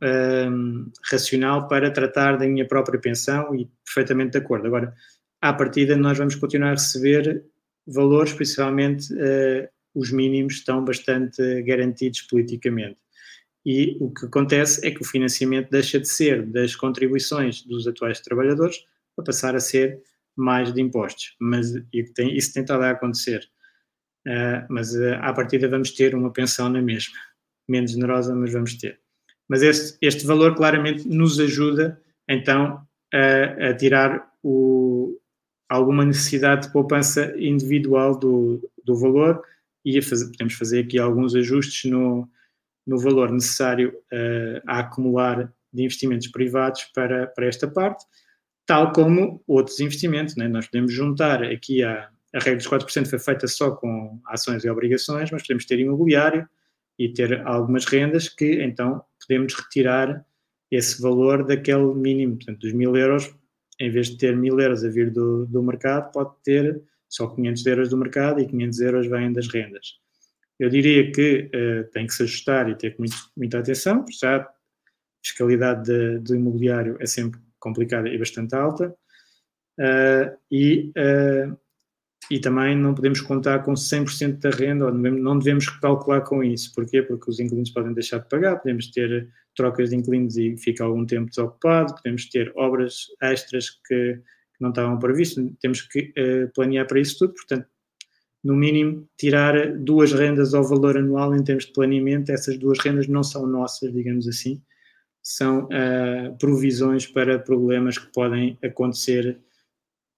um, racional para tratar da minha própria pensão e perfeitamente de acordo. Agora, à partida, nós vamos continuar a receber valores, principalmente uh, os mínimos, estão bastante garantidos politicamente. E o que acontece é que o financiamento deixa de ser das contribuições dos atuais trabalhadores para passar a ser mais de impostos. Mas tem, isso tem estado a acontecer. Uh, mas uh, à partida vamos ter uma pensão na mesma. Menos generosa, mas vamos ter. Mas este, este valor claramente nos ajuda então a, a tirar o, alguma necessidade de poupança individual do, do valor e fazer, podemos fazer aqui alguns ajustes no, no valor necessário uh, a acumular de investimentos privados para, para esta parte, tal como outros investimentos. Né? Nós podemos juntar aqui a, a regra dos 4% foi feita só com ações e obrigações, mas podemos ter imobiliário e ter algumas rendas que então podemos retirar esse valor daquele mínimo, portanto, dos mil euros, em vez de ter mil euros a vir do, do mercado, pode ter só 500 euros do mercado e 500 euros vêm das rendas. Eu diria que uh, tem que se ajustar e ter muito, muita atenção, porque já a fiscalidade de, do imobiliário é sempre complicada e bastante alta. Uh, e, uh, e também não podemos contar com 100% da renda, ou não devemos calcular com isso. Porquê? Porque os inquilinos podem deixar de pagar, podemos ter trocas de inquilinos e fica algum tempo desocupado, podemos ter obras extras que, não estavam previstas, temos que uh, planear para isso tudo, portanto, no mínimo, tirar duas rendas ao valor anual em termos de planeamento, essas duas rendas não são nossas, digamos assim, são uh, provisões para problemas que podem acontecer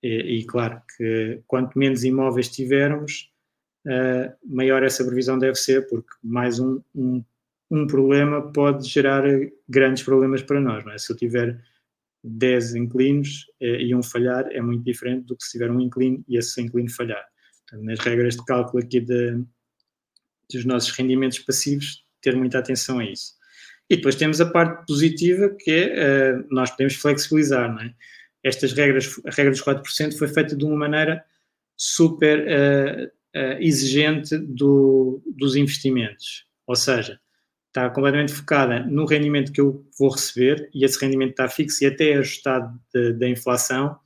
e, e, claro que quanto menos imóveis tivermos, uh, maior essa previsão deve ser, porque mais um, um um problema pode gerar grandes problemas para nós. É? Se eu tiver 10 inclinos eh, e um falhar, é muito diferente do que se tiver um inclino e esse inclino falhar. Portanto, nas regras de cálculo aqui de, dos nossos rendimentos passivos, ter muita atenção a isso. E depois temos a parte positiva, que é uh, nós podemos flexibilizar. Não é? Estas regras, a regra dos 4% foi feita de uma maneira super uh, uh, exigente do, dos investimentos. Ou seja, está completamente focada no rendimento que eu vou receber e esse rendimento está fixo e até ajustado da inflação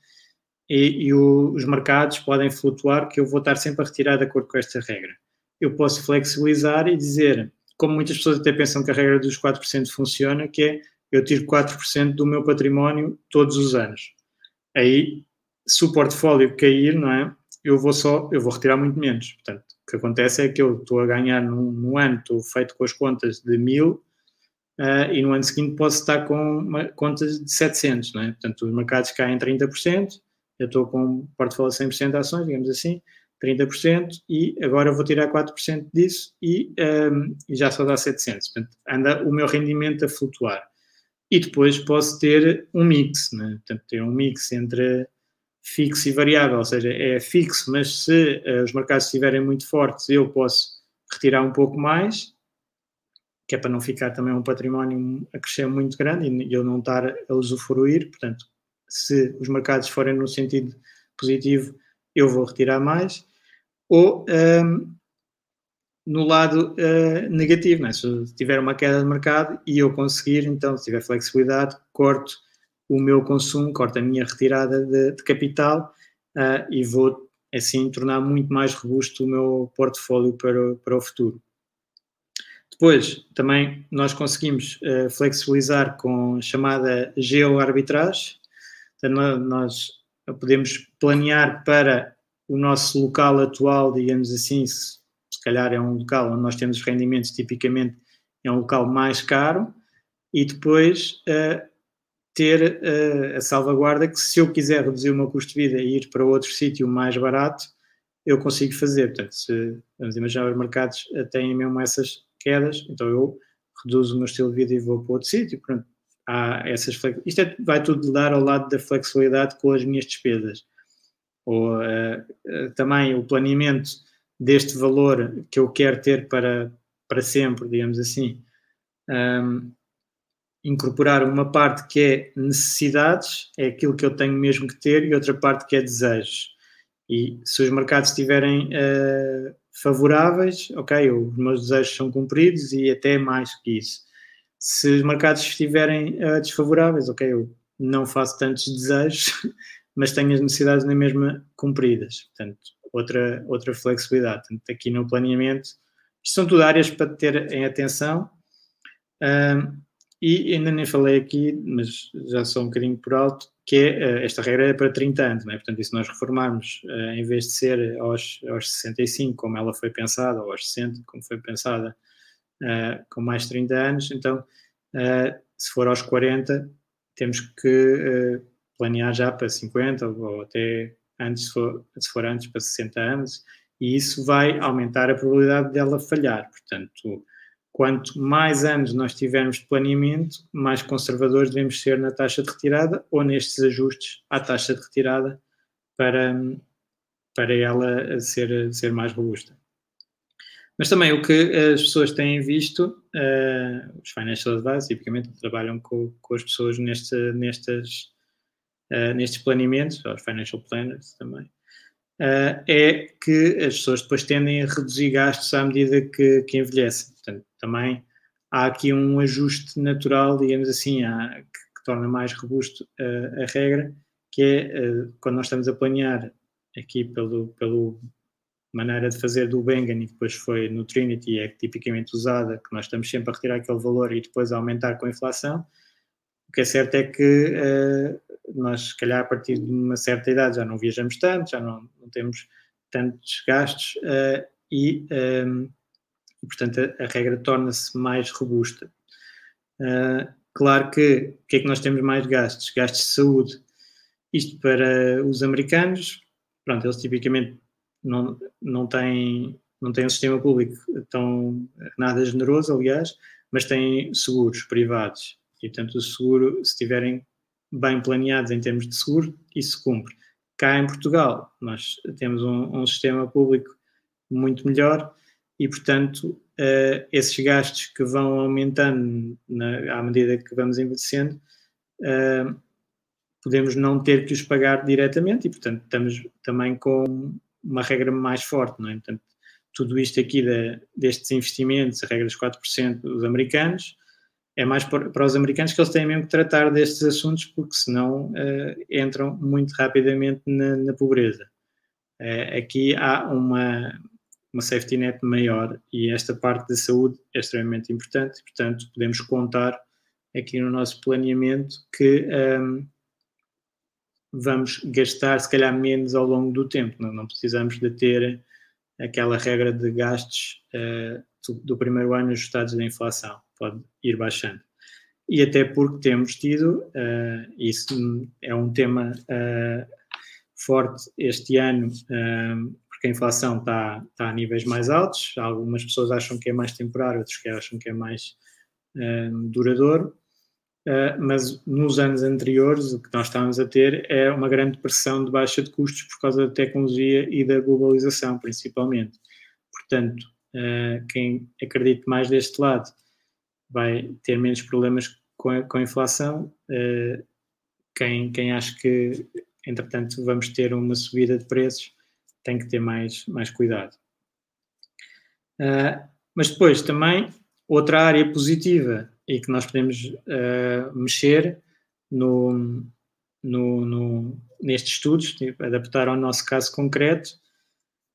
e, e o, os mercados podem flutuar que eu vou estar sempre a retirar de acordo com esta regra. Eu posso flexibilizar e dizer, como muitas pessoas até pensam que a regra dos 4% funciona, que é eu tiro 4% do meu património todos os anos. Aí, se o portfólio cair, não é? Eu vou só, eu vou retirar muito menos. Portanto, que acontece é que eu estou a ganhar num, num ano, estou feito com as contas de mil uh, e no ano seguinte posso estar com uma, contas de 700, não é? Portanto, os mercados caem 30%, eu estou com um portfólio de 100% de ações, digamos assim, 30%, e agora vou tirar 4% disso e, um, ehm, e já só dá 700. Portanto, anda o meu rendimento a flutuar. E depois posso ter um mix, né? portanto, ter um mix entre fixo e variável, ou seja, é fixo, mas se uh, os mercados estiverem muito fortes, eu posso retirar um pouco mais, que é para não ficar também um património a crescer muito grande e eu não estar a usufruir. Portanto, se os mercados forem no sentido positivo, eu vou retirar mais. Ou um, ehm, no lado uh, negativo, né? se tiver uma queda de mercado e eu conseguir, então, se tiver flexibilidade, corto o meu consumo, corto a minha retirada de, de capital uh, e vou assim tornar muito mais robusto o meu portfólio para, para o futuro. Depois, também nós conseguimos uh, flexibilizar com a chamada geoarbitragem. Então, nós podemos planear para o nosso local atual, digamos assim, se, calhar é um local onde nós temos rendimentos, tipicamente é um local mais caro, e depois uh, ter uh, a salvaguarda que se eu quiser reduzir o meu custo de vida e ir para outro sítio mais barato, eu consigo fazer. Portanto, se vamos imaginar os mercados têm mesmo essas quedas, então eu reduzo o meu estilo de vida e vou para outro sítio. Pronto, há essas Isto é, vai tudo dar ao lado da flexibilidade com as minhas despesas. Ou uh, também o planeamento deste valor que eu quero ter para, para sempre, digamos assim. Um, incorporar uma parte que é necessidades, é aquilo que eu tenho mesmo que ter, e outra parte que é desejos. E se os mercados estiverem uh, favoráveis, ok, os meus desejos são cumpridos e até mais que isso. Se os mercados estiverem uh, desfavoráveis, ok, eu não faço tantos desejos, mas tenho as necessidades na mesma cumpridas. Portanto, outra, outra flexibilidade. Portanto, aqui no planeamento, isto são tudo áreas para ter em atenção. Uh, e ainda nem falei aqui, mas já sou um bocadinho por alto, que é, eh, esta regra é para 30 anos, não é? Portanto, e se nós reformarmos, eh, em vez de ser aos, aos 65, como ela foi pensada, ou aos 60, como foi pensada, uh, com mais 30 anos, então, se for aos 40, temos que planear já para 50, ou, ou até antes, for, se for antes, para 60 anos, e isso vai aumentar a probabilidade dela falhar. Portanto, Quanto mais anos nós tivermos de planeamento, mais conservadores devemos ser na taxa de retirada ou nestes ajustes à taxa de retirada para, para ela ser, ser mais robusta. Mas também o que as pessoas têm visto, uh, os financial advisors, tipicamente trabalham com, com as pessoas nestas, uh, nestes planeamentos, os financial planners também, uh, é que as pessoas depois tendem a reduzir gastos à medida que, que envelhecem. Portanto, também há aqui um ajuste natural, digamos assim, há, que que torna mais robusto a regra, que é quando nós estamos a planear aqui pelo, pelo maneira de fazer do Bengen e depois foi no Trinity, é tipicamente usada, que nós estamos sempre a retirar aquele valor e depois a aumentar com a inflação. O que é certo é que uh, nós, se calhar, a partir de uma certa idade já não viajamos tanto, já não, não temos tantos gastos uh, e, um, ehm, portanto, a, a regra torna-se mais robusta. Uh, claro que o que é que nós temos mais gastos? Gastos de saúde. Isto para os americanos, pronto, eles tipicamente não, não têm não tem um sistema público tão nada generoso, aliás, mas têm seguros privados. E, portanto, o seguro, se estiverem bem planeados em termos de seguro, isso cumpre. Cá em Portugal, nós temos um, um sistema público muito melhor e, portanto, uh, esses gastos que vão aumentando na, à medida que vamos envelhecendo, uh, podemos não ter que os pagar diretamente e, portanto, estamos também com uma regra mais forte, não é? Portanto, tudo isto aqui de, destes investimentos, a regra dos 4% dos americanos, é mais para, os americanos que eles têm mesmo que tratar destes assuntos, porque senão uh, entram muito rapidamente na, na pobreza. Uh, aqui há uma, uma safety net maior e esta parte da saúde é extremamente importante, portanto, podemos contar aqui no nosso planeamento que um, ehm, vamos gastar se calhar menos ao longo do tempo, não, não precisamos de ter aquela regra de gastos uh, do, do, primeiro ano ajustados da inflação, pode ir baixando. E até porque temos tido, uh, isso é um tema uh, forte este ano, porque a inflação está, está a níveis mais altos, algumas pessoas acham que é mais temporário, outros que acham que é mais duradouro, Uh, mas nos anos anteriores o que nós estávamos a ter é uma grande pressão de baixa de custos por causa da tecnologia e da globalização, principalmente. Portanto, uh, quem acredita mais deste lado vai ter menos problemas com a, com a inflação. Uh, quem, quem acha que, entretanto, vamos ter uma subida de preços tem que ter mais, mais cuidado. mas depois também, outra área positiva e que nós podemos uh, mexer no, no, no, nestes estudos, tipo, adaptar ao nosso caso concreto, uh,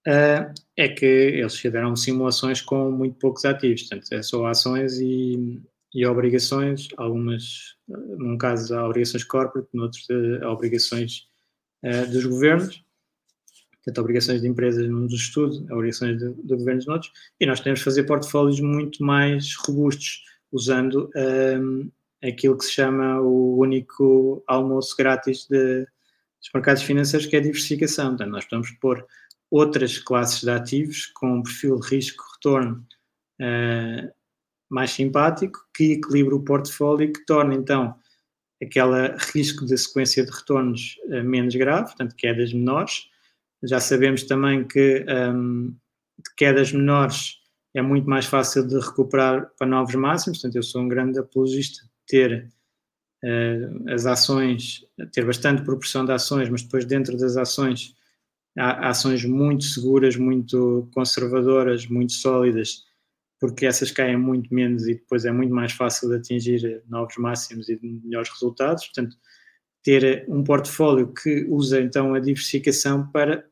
é que eles fizeram simulações com muito poucos ativos, portanto, é só ações e, e obrigações, algumas, num caso, há obrigações corporate, noutros, há obrigações uh, dos governos, portanto, obrigações de empresas num dos estudos, obrigações de, de governos noutros, e nós temos que fazer portfólios muito mais robustos, usando um, aquilo que se chama o único almoço grátis de, dos mercados financeiros, que é a diversificação. Portanto, nós podemos pôr outras classes de ativos com um perfil de risco-retorno uh, mais simpático, que equilibra o portfólio e que torna então aquele risco de sequência de retornos uh, menos grave, portanto, quedas menores. Já sabemos também que um, quedas menores é muito mais fácil de recuperar para novos máximos. Portanto, eu sou um grande apologista de ter uh, as ações, ter bastante proporção de ações, mas depois dentro das ações há ações muito seguras, muito conservadoras, muito sólidas, porque essas caem muito menos e depois é muito mais fácil de atingir novos máximos e melhores resultados. Portanto, ter um portfólio que usa então a diversificação para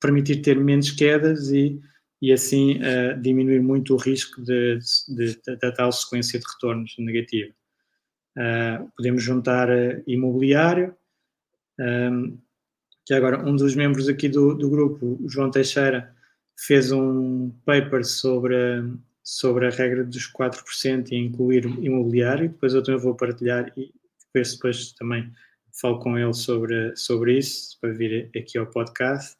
permitir ter menos quedas e e assim uh, diminuir muito o risco da tal sequência de retornos negativa. Uh, podemos juntar uh, imobiliário, um, que agora um dos membros aqui do, do grupo, João Teixeira, fez um paper sobre, sobre a regra dos 4% e incluir imobiliário, depois eu também vou partilhar e depois, depois também falo com ele sobre, sobre isso, para vir aqui ao podcast,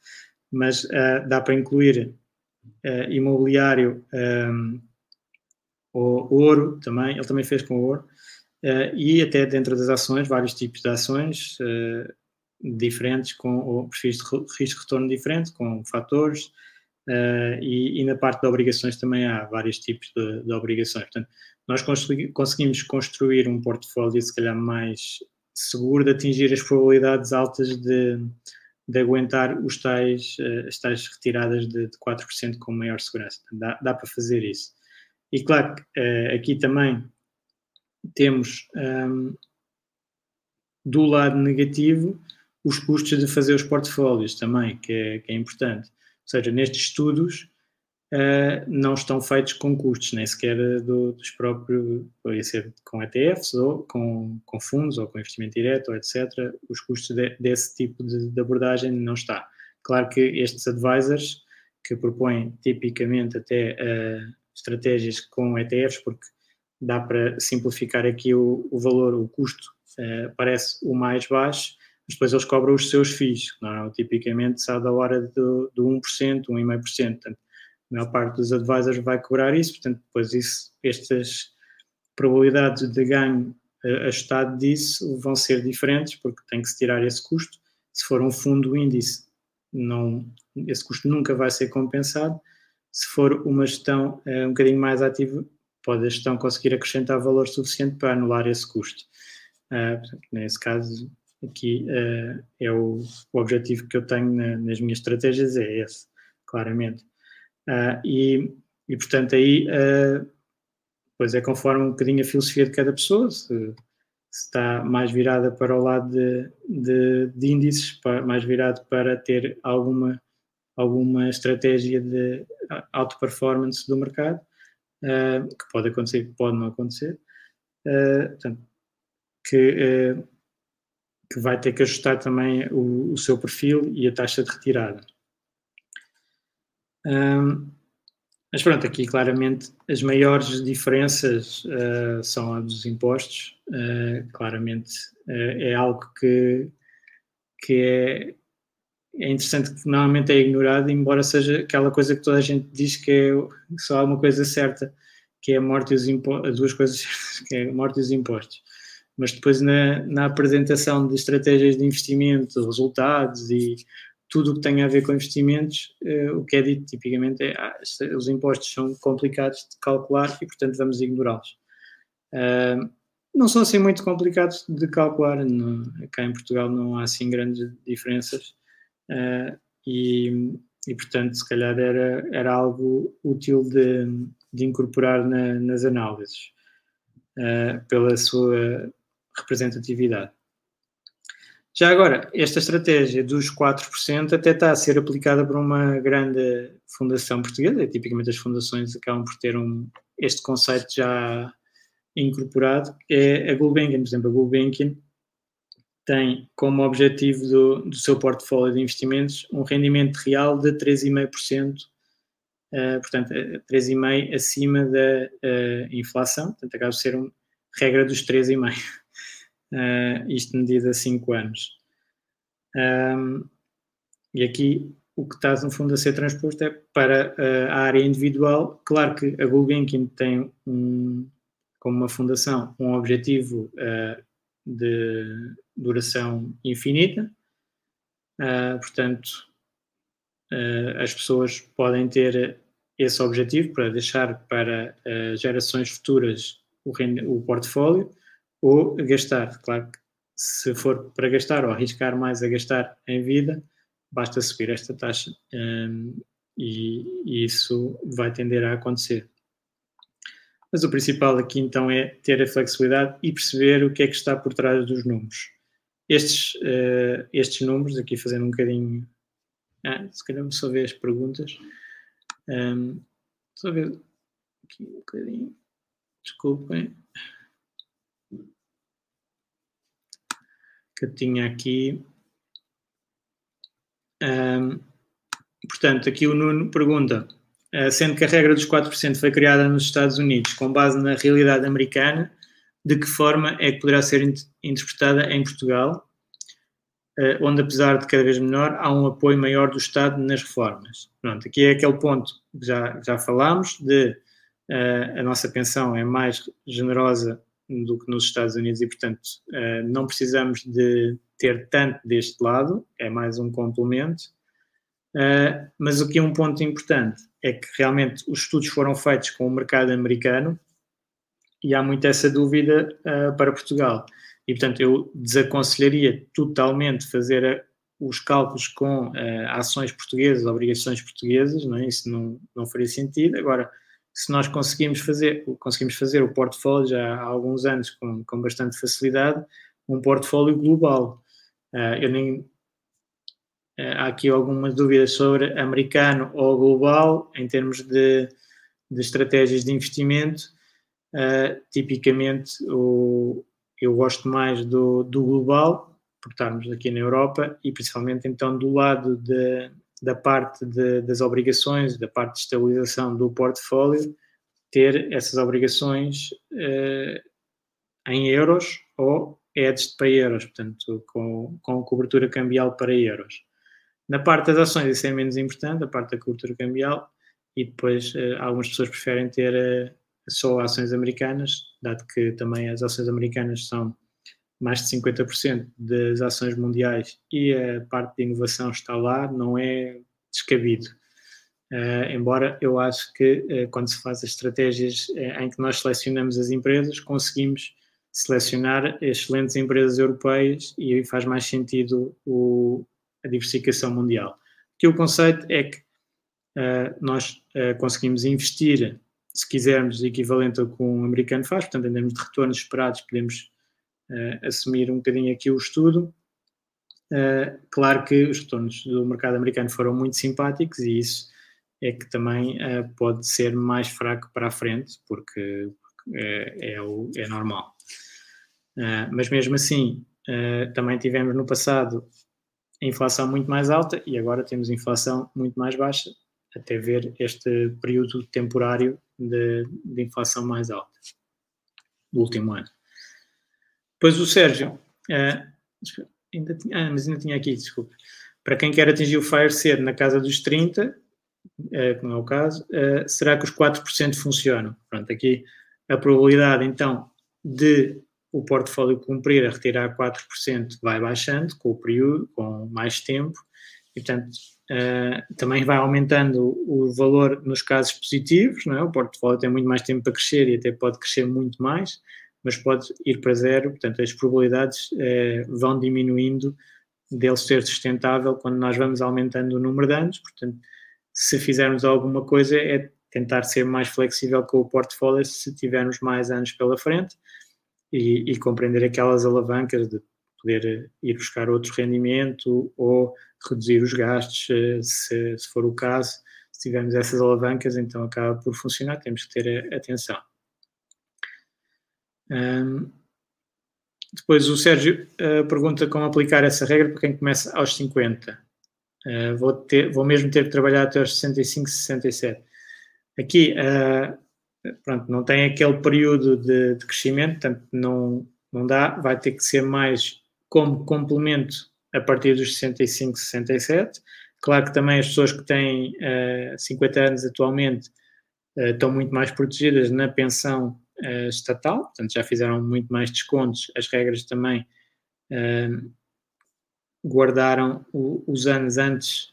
mas dá para incluir uh, imobiliário, um, ehm, o ouro também, ele também fez com ouro, uh, e até dentro das ações, vários tipos de ações uh, diferentes, com perfis de risco-retorno diferente, com fatores, e, e, na parte de obrigações também há vários tipos de, de obrigações. Portanto, nós conseguimos construir um portfólio, se calhar, mais seguro de atingir as probabilidades altas de, de aguentar os tais, uh, as tais retiradas de, de 4% com maior segurança. Dá, dá para fazer isso. E claro que uh, aqui também temos um, ehm, do lado negativo, os custos de fazer os portfólios também, que é, que é importante. Ou seja, nestes estudos uh, não estão feitos com custos, nem sequer do, dos próprios, poderia ser com ETFs ou com, com fundos ou com investimento direto, etc. Os custos de, desse tipo de, de, abordagem não está. Claro que estes advisors, que propõem tipicamente até uh, estratégias com ETFs, porque dá para simplificar aqui o, o valor, o custo uh, parece o mais baixo, mas depois eles cobram os seus FIIs, não, é? tipicamente sai da hora do, do 1%, 1,5%. Portanto, a maior parte dos advisors vai cobrar isso, portanto, depois isso, estas probabilidades de ganho uh, ajustado disso vão ser diferentes, porque tem que se tirar esse custo. Se for um fundo índice, não, esse custo nunca vai ser compensado. Se for uma gestão uh, um bocadinho mais ativa, pode a gestão conseguir acrescentar valor suficiente para anular esse custo. Uh, nesse caso, aqui uh, é o, o, objetivo que eu tenho na, nas minhas estratégias, é esse, claramente. Uh, e, e, portanto, aí, pois é conforme um bocadinho a filosofia de cada pessoa, se, se está mais virada para o lado de, de, de índices, para, mais virado para ter alguma, alguma estratégia de alta performance do mercado, que pode acontecer, pode não acontecer. portanto, que, uh, que vai ter que ajustar também o, o seu perfil e a taxa de retirada. Um, mas pronto, aqui claramente as maiores diferenças uh, são a dos impostos. Uh, claramente é algo que, que é, é interessante que normalmente é ignorado, embora seja aquela coisa que toda a gente diz que é só há uma coisa certa, que é a morte e os impostos, duas coisas certas, que é a morte e os impostos mas depois na, na apresentação de estratégias de investimento, resultados e tudo o que tem a ver com investimentos, uh, o que é dito tipicamente é ah, os impostos são complicados de calcular e, portanto, vamos ignorá-los. Uh, não são assim muito complicados de calcular, não, cá em Portugal não há assim grandes diferenças uh, e, e, portanto, se calhar era, era algo útil de, de incorporar na, nas análises, pela sua representatividade. Já agora, esta estratégia dos 4% até está a ser aplicada por uma grande fundação portuguesa, tipicamente as fundações acabam por ter um, este conceito já incorporado, é a Gulbenkian. Por exemplo, a Gulbenkian tem como objetivo do, do seu portfólio de investimentos um rendimento real de 3,5%, uh, portanto, 3,5% acima da uh, inflação, portanto, acaba de ser uma regra dos 3,5% uh, isto medido a 5 anos. Um, e aqui o que está no fundo a ser transposto é para uh, a área individual. Claro que a Gulbenkian tem um, como uma fundação um objetivo uh, de duração infinita, uh, portanto as pessoas podem ter esse objetivo para deixar para gerações futuras o, o portfólio ou gastar. Claro que se for para gastar ou arriscar mais a gastar em vida, basta subir esta taxa um, e, e, isso vai tender a acontecer. Mas o principal aqui então é ter a flexibilidade e perceber o que é que está por trás dos números. Estes, uh, estes números, aqui fazendo um bocadinho. Ah, se calhar vou só ver as perguntas. Um, só ver aqui um bocadinho. Desculpem. Que eu tinha aqui. Um, portanto, aqui o Nuno pergunta: uh, sendo que a regra dos 4% foi criada nos Estados Unidos com base na realidade americana, de que forma é que poderá ser interpretada em Portugal, uh, onde, apesar de cada vez menor, há um apoio maior do Estado nas reformas? Pronto, aqui é aquele ponto que já, já falámos, de uh, a nossa pensão é mais generosa do que nos Estados Unidos e, portanto, uh, não precisamos de ter tanto deste lado, é mais um complemento. Uh, mas aqui um ponto importante é que realmente os estudos foram feitos com o mercado americano e há muito essa dúvida uh, para Portugal. E, portanto, eu desaconselharia totalmente fazer os cálculos com ações portuguesas, obrigações portuguesas, não é? isso não, não faria sentido. Agora, se nós conseguimos fazer, conseguimos fazer o portfólio já há alguns anos com, com bastante facilidade, um portfólio global. Uh, eu nem, uh, há aqui algumas dúvidas sobre americano ou global em termos de, de estratégias de investimento. Uh, tipicamente, o, eu gosto mais do, do global, por estarmos aqui na Europa, e principalmente então do lado de, da parte de, das obrigações, da parte de estabilização do portfólio, ter essas obrigações uh, em euros ou hedged para euros, portanto, com, com cobertura cambial para euros. Na parte das ações, isso é menos importante, a parte da cobertura cambial, e depois uh, algumas pessoas preferem ter uh, só ações americanas, dado que também as ações americanas são mais de 50% das ações mundiais e a parte de inovação está lá, não é descabido. Uh, embora eu acho que uh, quando se faz as estratégias uh, em que nós selecionamos as empresas, conseguimos selecionar excelentes empresas europeias e aí faz mais sentido o, a diversificação mundial. Que o conceito é que nós conseguimos investir, se quisermos, equivalente ao que um americano faz, portanto, em termos de retornos esperados, podemos uh, assumir um bocadinho aqui o estudo. Uh, claro que os retornos do mercado americano foram muito simpáticos e isso é que também uh, pode ser mais fraco para a frente, porque, é, é, o, é normal. mas mesmo assim, também tivemos no passado inflação muito mais alta e agora temos inflação muito mais baixa, até ver este período temporário de, de inflação mais alta do último ano. Depois o Sérgio, uh, ainda tinha, ah, mas ainda tinha aqui, desculpa. Para quem quer atingir o FIRE cedo na casa dos 30, uh, como é o caso, uh, será que os 4% funcionam? Pronto, aqui a probabilidade então de o portfólio cumprir a retirar 4% vai baixando com o período, com mais tempo, e portanto uh, também vai aumentando o valor nos casos positivos, não é? o portfólio tem muito mais tempo para crescer e até pode crescer muito mais, mas pode ir para zero, portanto as probabilidades eh, vão diminuindo dele ser sustentável quando nós vamos aumentando o número de anos, portanto se fizermos alguma coisa é tentar ser mais flexível com o portfólio se tivermos mais anos pela frente e, e compreender aquelas alavancas de poder ir buscar outro rendimento ou reduzir os gastos, eh, se, se for o caso, se tivermos essas alavancas, então acaba por funcionar, temos que ter atenção. Um, depois o Sérgio uh, pergunta como aplicar essa regra para quem começa aos 50. Uh, vou, ter, vou mesmo ter que trabalhar até aos 65, 67. Aqui, uh, pronto, não tem aquele período de, de, crescimento, portanto não, não dá, vai ter que ser mais como complemento a partir dos 65, 67. Claro que também as pessoas que têm 50 anos atualmente estão muito mais protegidas na pensão uh, estatal, portanto já fizeram muito mais descontos, as regras também uh, guardaram o, os anos antes,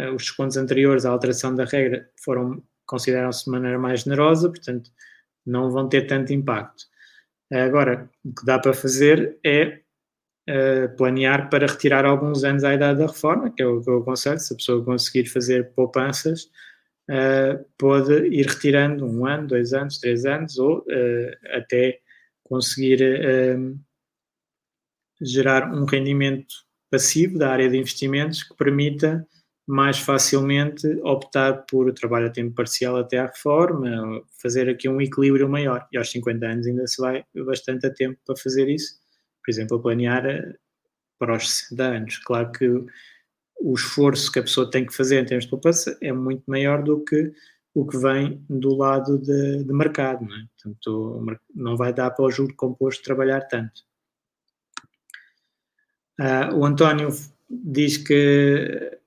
uh, os descontos anteriores à alteração da regra foram consideraram-se de maneira mais generosa, portanto não vão ter tanto impacto. Agora, o que dá para fazer é planear para retirar alguns anos à idade da reforma, que é o que eu aconselho, se a pessoa conseguir fazer poupanças, uh, pode ir retirando um ano, dois anos, três anos, ou uh, até conseguir uh, gerar um rendimento passivo da área de investimentos que permita mais facilmente optar por trabalho a tempo parcial até à reforma, fazer aqui um equilíbrio maior. E aos 50 anos ainda se vai bastante a tempo para fazer isso. Por exemplo, planear para os 60 anos. Claro que o esforço que a pessoa tem que fazer em termos de poupança é muito maior do que o que vem do lado de, de mercado, não é? Portanto, não vai dar para o juro composto trabalhar tanto. Uh, o António diz que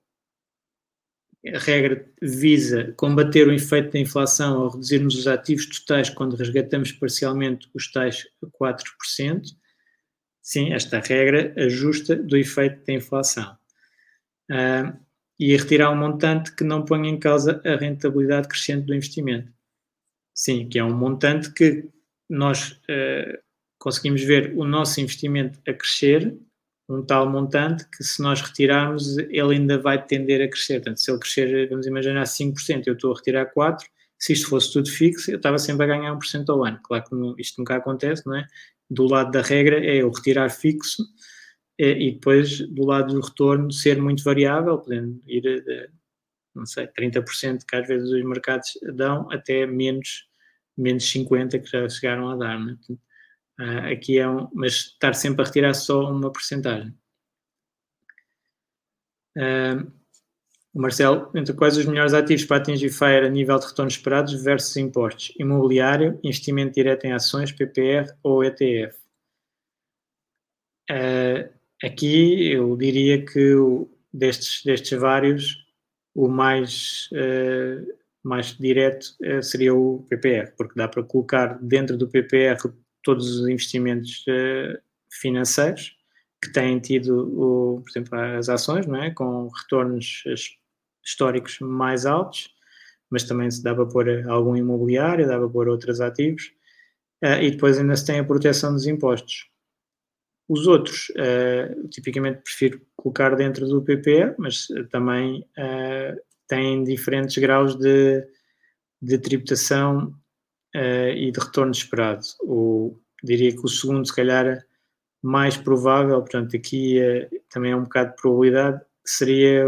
a regra visa combater o efeito da inflação ao reduzirmos os ativos totais quando resgatamos parcialmente os tais 4%. Sim, esta regra ajusta do efeito da inflação uh, e retirar um montante que não ponha em causa a rentabilidade crescente do investimento. Sim, que é um montante que nós uh, conseguimos ver o nosso investimento a crescer, um tal montante que se nós retirarmos, ele ainda vai tender a crescer. Portanto, se ele crescer, vamos imaginar 5%, eu estou a retirar 4%, se isto fosse tudo fixo, eu estava sempre a ganhar 1% ao ano. Claro que isto nunca acontece, não é? do lado da regra é o retirar fixo e depois do lado do retorno ser muito variável, podendo ir de, não sei, 30% que às vezes os mercados dão até menos, menos 50% que já chegaram a dar. Né? Uh, aqui é um, mas estar sempre a retirar só uma porcentagem. Uh, Marcelo, entre quais os melhores ativos para atingir FIRE a nível de retornos esperados versus impostos? Imobiliário, investimento direto em ações, PPR ou ETF? Uh, aqui eu diria que destes, destes vários, o mais, uh, mais direto uh, seria o PPR, porque dá para colocar dentro do PPR todos os investimentos financeiros que têm tido, o, por exemplo, as ações, não é? com retornos históricos mais altos, mas também se dá para pôr algum imobiliário, dá para pôr outros ativos, e depois ainda se tem a proteção dos impostos. Os outros, uh, tipicamente prefiro colocar dentro do PPE, mas também uh, têm diferentes graus de, de tributação uh, e de retorno esperado. O, diria que o segundo, se calhar, mais provável, portanto, aqui também é um bocado de probabilidade, seria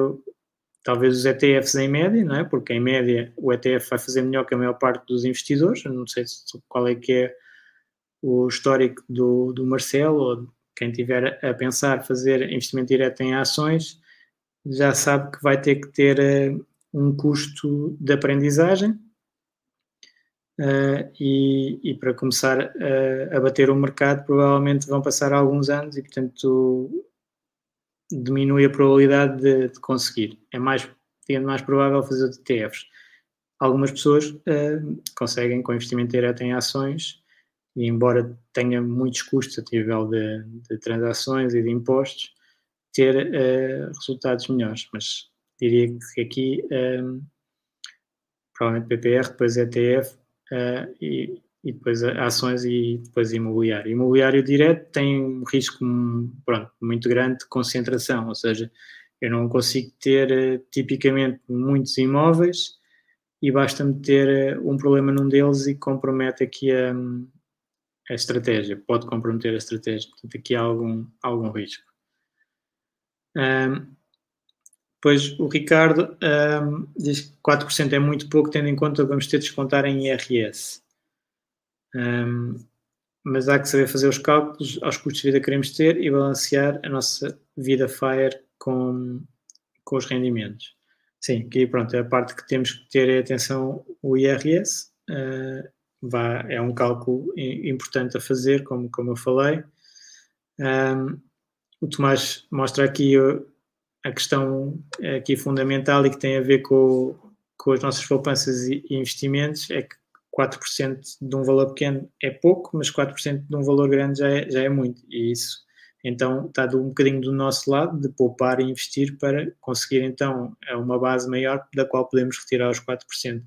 talvez os ETFs em média, não é? Porque em média o ETF vai fazer melhor que a maior parte dos investidores. não sei qual é que é o histórico do, do Marcelo ou quem tiver a pensar fazer investimento direto em ações já sabe que vai ter que ter uh, um custo de aprendizagem uh, e, e, para começar uh, a bater o mercado provavelmente vão passar alguns anos e portanto diminui a probabilidade de, de conseguir. É mais, é mais provável fazer ETFs. Algumas pessoas conseguem com investimento direto em ações e embora tenha muitos custos a nível de, de transações e de impostos, ter uh, resultados melhores. Mas diria que aqui, um, ehm, provavelmente PPR, depois ETF uh, eh, e, e, depois ações e depois imobiliário. Imobiliário direto tem um risco pronto, muito grande de concentração, ou seja, eu não consigo ter uh, tipicamente muitos imóveis e basta-me ter um problema num deles e compromete aqui a, a estratégia, pode comprometer a estratégia. Portanto, aqui há algum, algum risco. Um, depois o Ricardo um, diz que 4% é muito pouco, tendo em conta que vamos ter de descontar em IRS. Um, mas há que saber fazer os cálculos aos custos de vida que queremos ter e balancear a nossa vida FIRE com, com os rendimentos. Sim, aqui pronto, é a parte que temos que ter atenção o IRS. Uh, vá, é um cálculo importante a fazer, como, como eu falei. Um, o Tomás mostra aqui a questão aqui fundamental e que tem a ver com, com as nossas poupanças e investimentos, é que 4% de um valor pequeno é pouco, mas 4% de um valor grande já é, já é muito. E isso, então, está um bocadinho do nosso lado, de poupar e investir para conseguir, então, uma base maior da qual podemos retirar os 4%.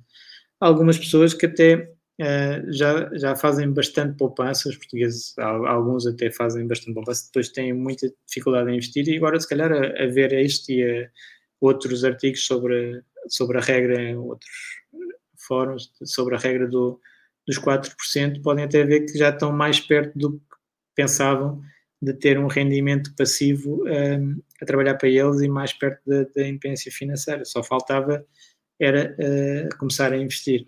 Há algumas pessoas que até Uh, já, já fazem bastante poupança, os portugueses, alguns até fazem bastante poupança, depois têm muita dificuldade em investir e agora se calhar a, a ver este e a outros artigos sobre, sobre a regra em outros fóruns, sobre a regra do, dos 4%, podem até ver que já estão mais perto do que pensavam de ter um rendimento passivo um, ehm, a trabalhar para eles e mais perto da, da independência financeira. Só faltava era uh, começar a investir.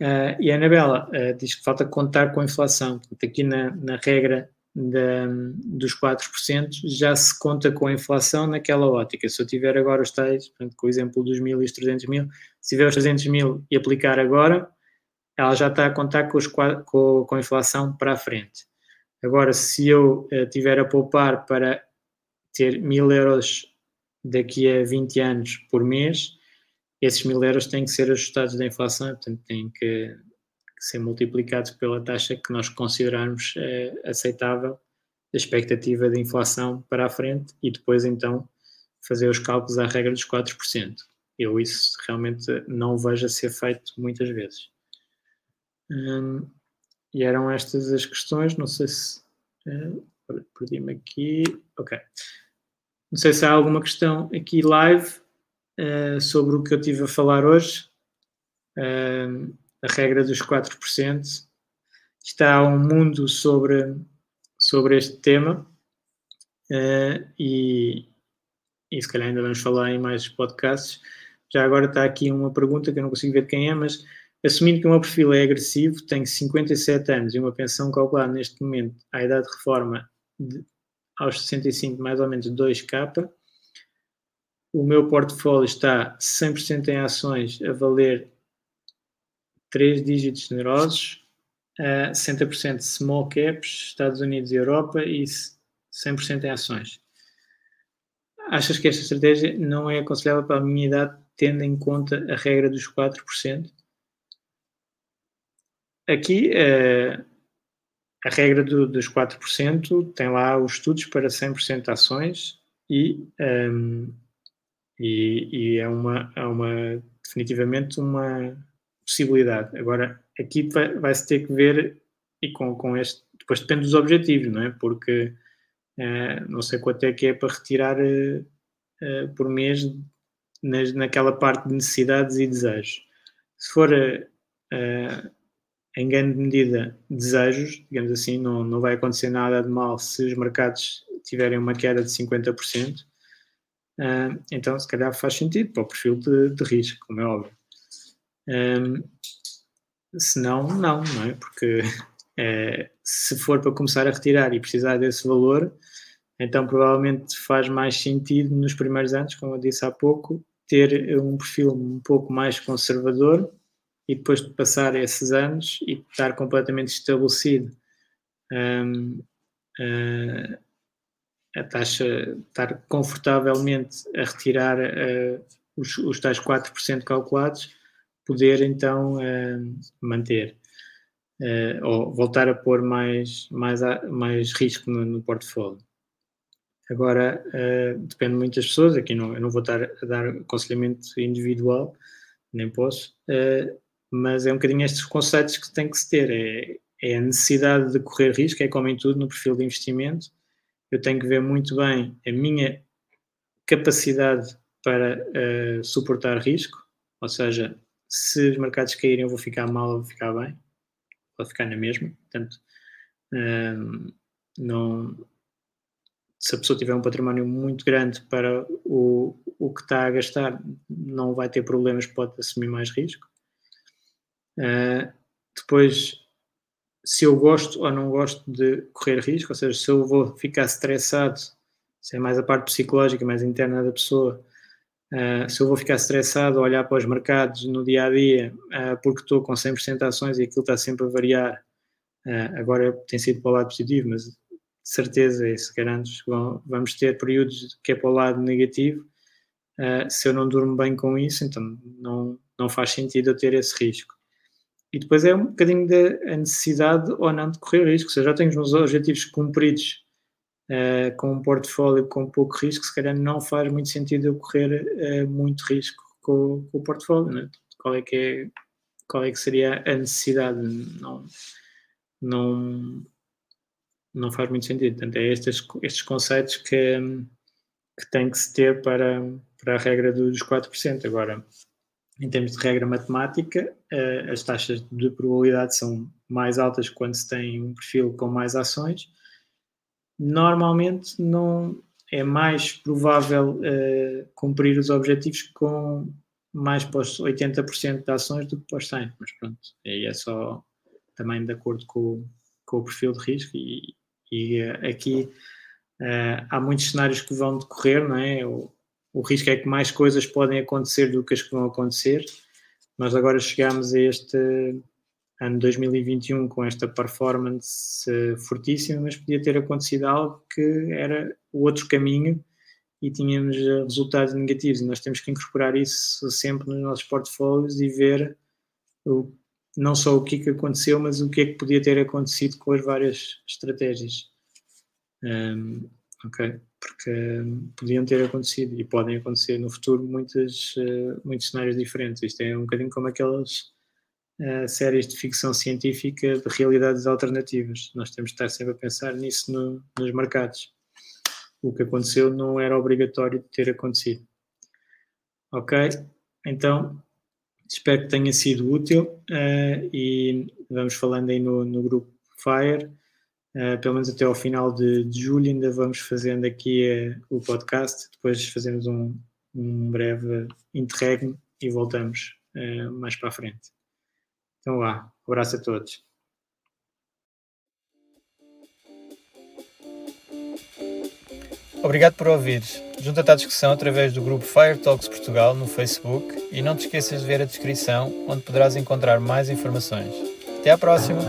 Uh, e a Anabela uh, diz que falta contar com a inflação. Portanto, aqui na, na regra da, dos 4% já se conta com a inflação naquela ótica. Se eu tiver agora os tais, portanto, com o exemplo dos mil e os 300 mil, se tiver os 300 mil e aplicar agora, ela já está a contar com, os, com, com a inflação para a frente. Agora, se eu uh, tiver a poupar para ter mil euros daqui a 20 anos por mês, esses mil euros têm que ser ajustados da inflação, portanto, têm que, ser multiplicados pela taxa que nós considerarmos é, aceitável, a expectativa de inflação para a frente e depois então fazer os cálculos à regra dos 4%. Eu isso realmente não vejo a ser feito muitas vezes. Hum, e eram estas as questões, não sei se. Uh, Perdi-me aqui. Ok. Não sei se há alguma questão aqui live uh, sobre o que eu tive a falar hoje, uh, a regra dos 4%. está um mundo sobre, sobre este tema uh, e, e se calhar ainda vamos falar em mais podcasts. Já agora está aqui uma pergunta que eu não consigo ver de quem é, mas assumindo que o meu perfil é agressivo, tenho 57 anos e uma pensão calculada neste momento à idade de reforma de, aos 65 mais ou menos 2K, o meu portfólio está 100% em ações a valer 3 dígitos generosos, uh, 60% small caps, Estados Unidos e Europa e 100% em ações. Achas que esta estratégia não é aconselhável para a minha idade, tendo em conta a regra dos 4%? Aqui, uh, a regra do, dos 4% tem lá os estudos para 100% de ações e, um, ehm, e, e, é, uma, é uma, definitivamente uma possibilidade. Agora, aqui vai-se ter que ver, e com, com este, depois depende dos objetivos, não é? Porque uh, não sei quanto é que é para retirar uh, uh, por mês nas, naquela parte de necessidades e desejos. Se for em grande medida desejos, digamos assim, não, não vai acontecer nada de mal se os mercados tiverem uma queda de 50%. Então, se calhar faz sentido para o perfil de, de risco, como é óbvio. Um, se não, não, não é? Porque é, se for para começar a retirar e precisar desse valor, então provavelmente faz mais sentido nos primeiros anos, como eu disse há pouco, ter um perfil um pouco mais conservador e depois de passar esses anos e estar completamente estabelecido um, uh, a taxa, estar confortavelmente a retirar uh, os, os tais 4% calculados, poder então uh, manter uh, ou voltar a pôr mais, mais, mais risco no, no portfólio. Agora, depende muito das pessoas, aqui não, eu não vou estar a dar aconselhamento individual, nem posso, mas é um bocadinho estes conceitos que tem que se ter, é, é a necessidade de correr risco, é como em tudo no perfil de investimento, eu tenho que ver muito bem a minha capacidade para suportar risco, ou seja, se os mercados caírem eu vou ficar mal ou vou ficar bem, vou ficar na mesma, portanto, um, não, se a pessoa tiver um património muito grande para o, o que está a gastar, não vai ter problemas, pode assumir mais risco. Uh, depois, se eu gosto ou não gosto de correr risco, ou seja, se eu vou ficar estressado, se é mais a parte psicológica, mais interna da pessoa, Uh, se eu vou ficar estressado a olhar para os mercados no dia a dia, uh, porque estou com 100% de ações e aquilo está sempre a variar, uh, agora tem sido para o lado positivo, mas de certeza, isso garanto, vamos ter períodos que é para o lado negativo. se eu não durmo bem com isso, então não, não faz sentido eu ter esse risco. E depois é um bocadinho da necessidade ou não de correr risco. Se eu já tenho os meus objetivos cumpridos uh, com um portfólio com pouco risco, se calhar não faz muito sentido eu correr uh, muito risco com, com o portfólio. Né? Qual, é que é, qual é que seria a necessidade? Não, não, não faz muito sentido. Portanto, é estes, estes conceitos que, que tem que se ter para, para a regra dos 4%. Agora, em termos de regra matemática, uh, as taxas de probabilidade são mais altas quando se tem um perfil com mais ações normalmente não é mais provável uh, cumprir os objetivos com mais os 80% de ações do que para os 100%, mas pronto, aí é só também de acordo com, com o perfil de risco e, e uh, aqui uh, há muitos cenários que vão decorrer, não é? O, o risco é que mais coisas podem acontecer do que as que vão acontecer, mas agora chegamos a este ano 2021 com esta performance fortíssima, mas podia ter acontecido algo que era o outro caminho e tínhamos resultados negativos. E nós temos que incorporar isso sempre nos nossos portfólios e ver o, não só o que, é que aconteceu, mas o que é que podia ter acontecido com as várias estratégias. Um, ok? Porque um, podiam ter acontecido e podem acontecer no futuro muitas, uh, muitos cenários diferentes. Isto é um bocadinho como aquelas uh, séries de ficção científica de realidades alternativas. Nós temos de estar sempre a pensar nisso no, nos mercados. O que aconteceu não era obrigatório de ter acontecido. Ok? Então, espero que tenha sido útil uh, e vamos falando aí no, no grupo Fire. Uh, pelo menos até ao final de, de julho ainda vamos fazendo aqui uh, o podcast, depois fazemos um, um breve interregno e voltamos mais para a frente. Então lá, um abraço a todos.
Obrigado por ouvires. Junta-te à discussão através do grupo Fire Talks Portugal no Facebook e não te esqueças de ver a descrição, onde poderás encontrar mais informações. Até à próxima!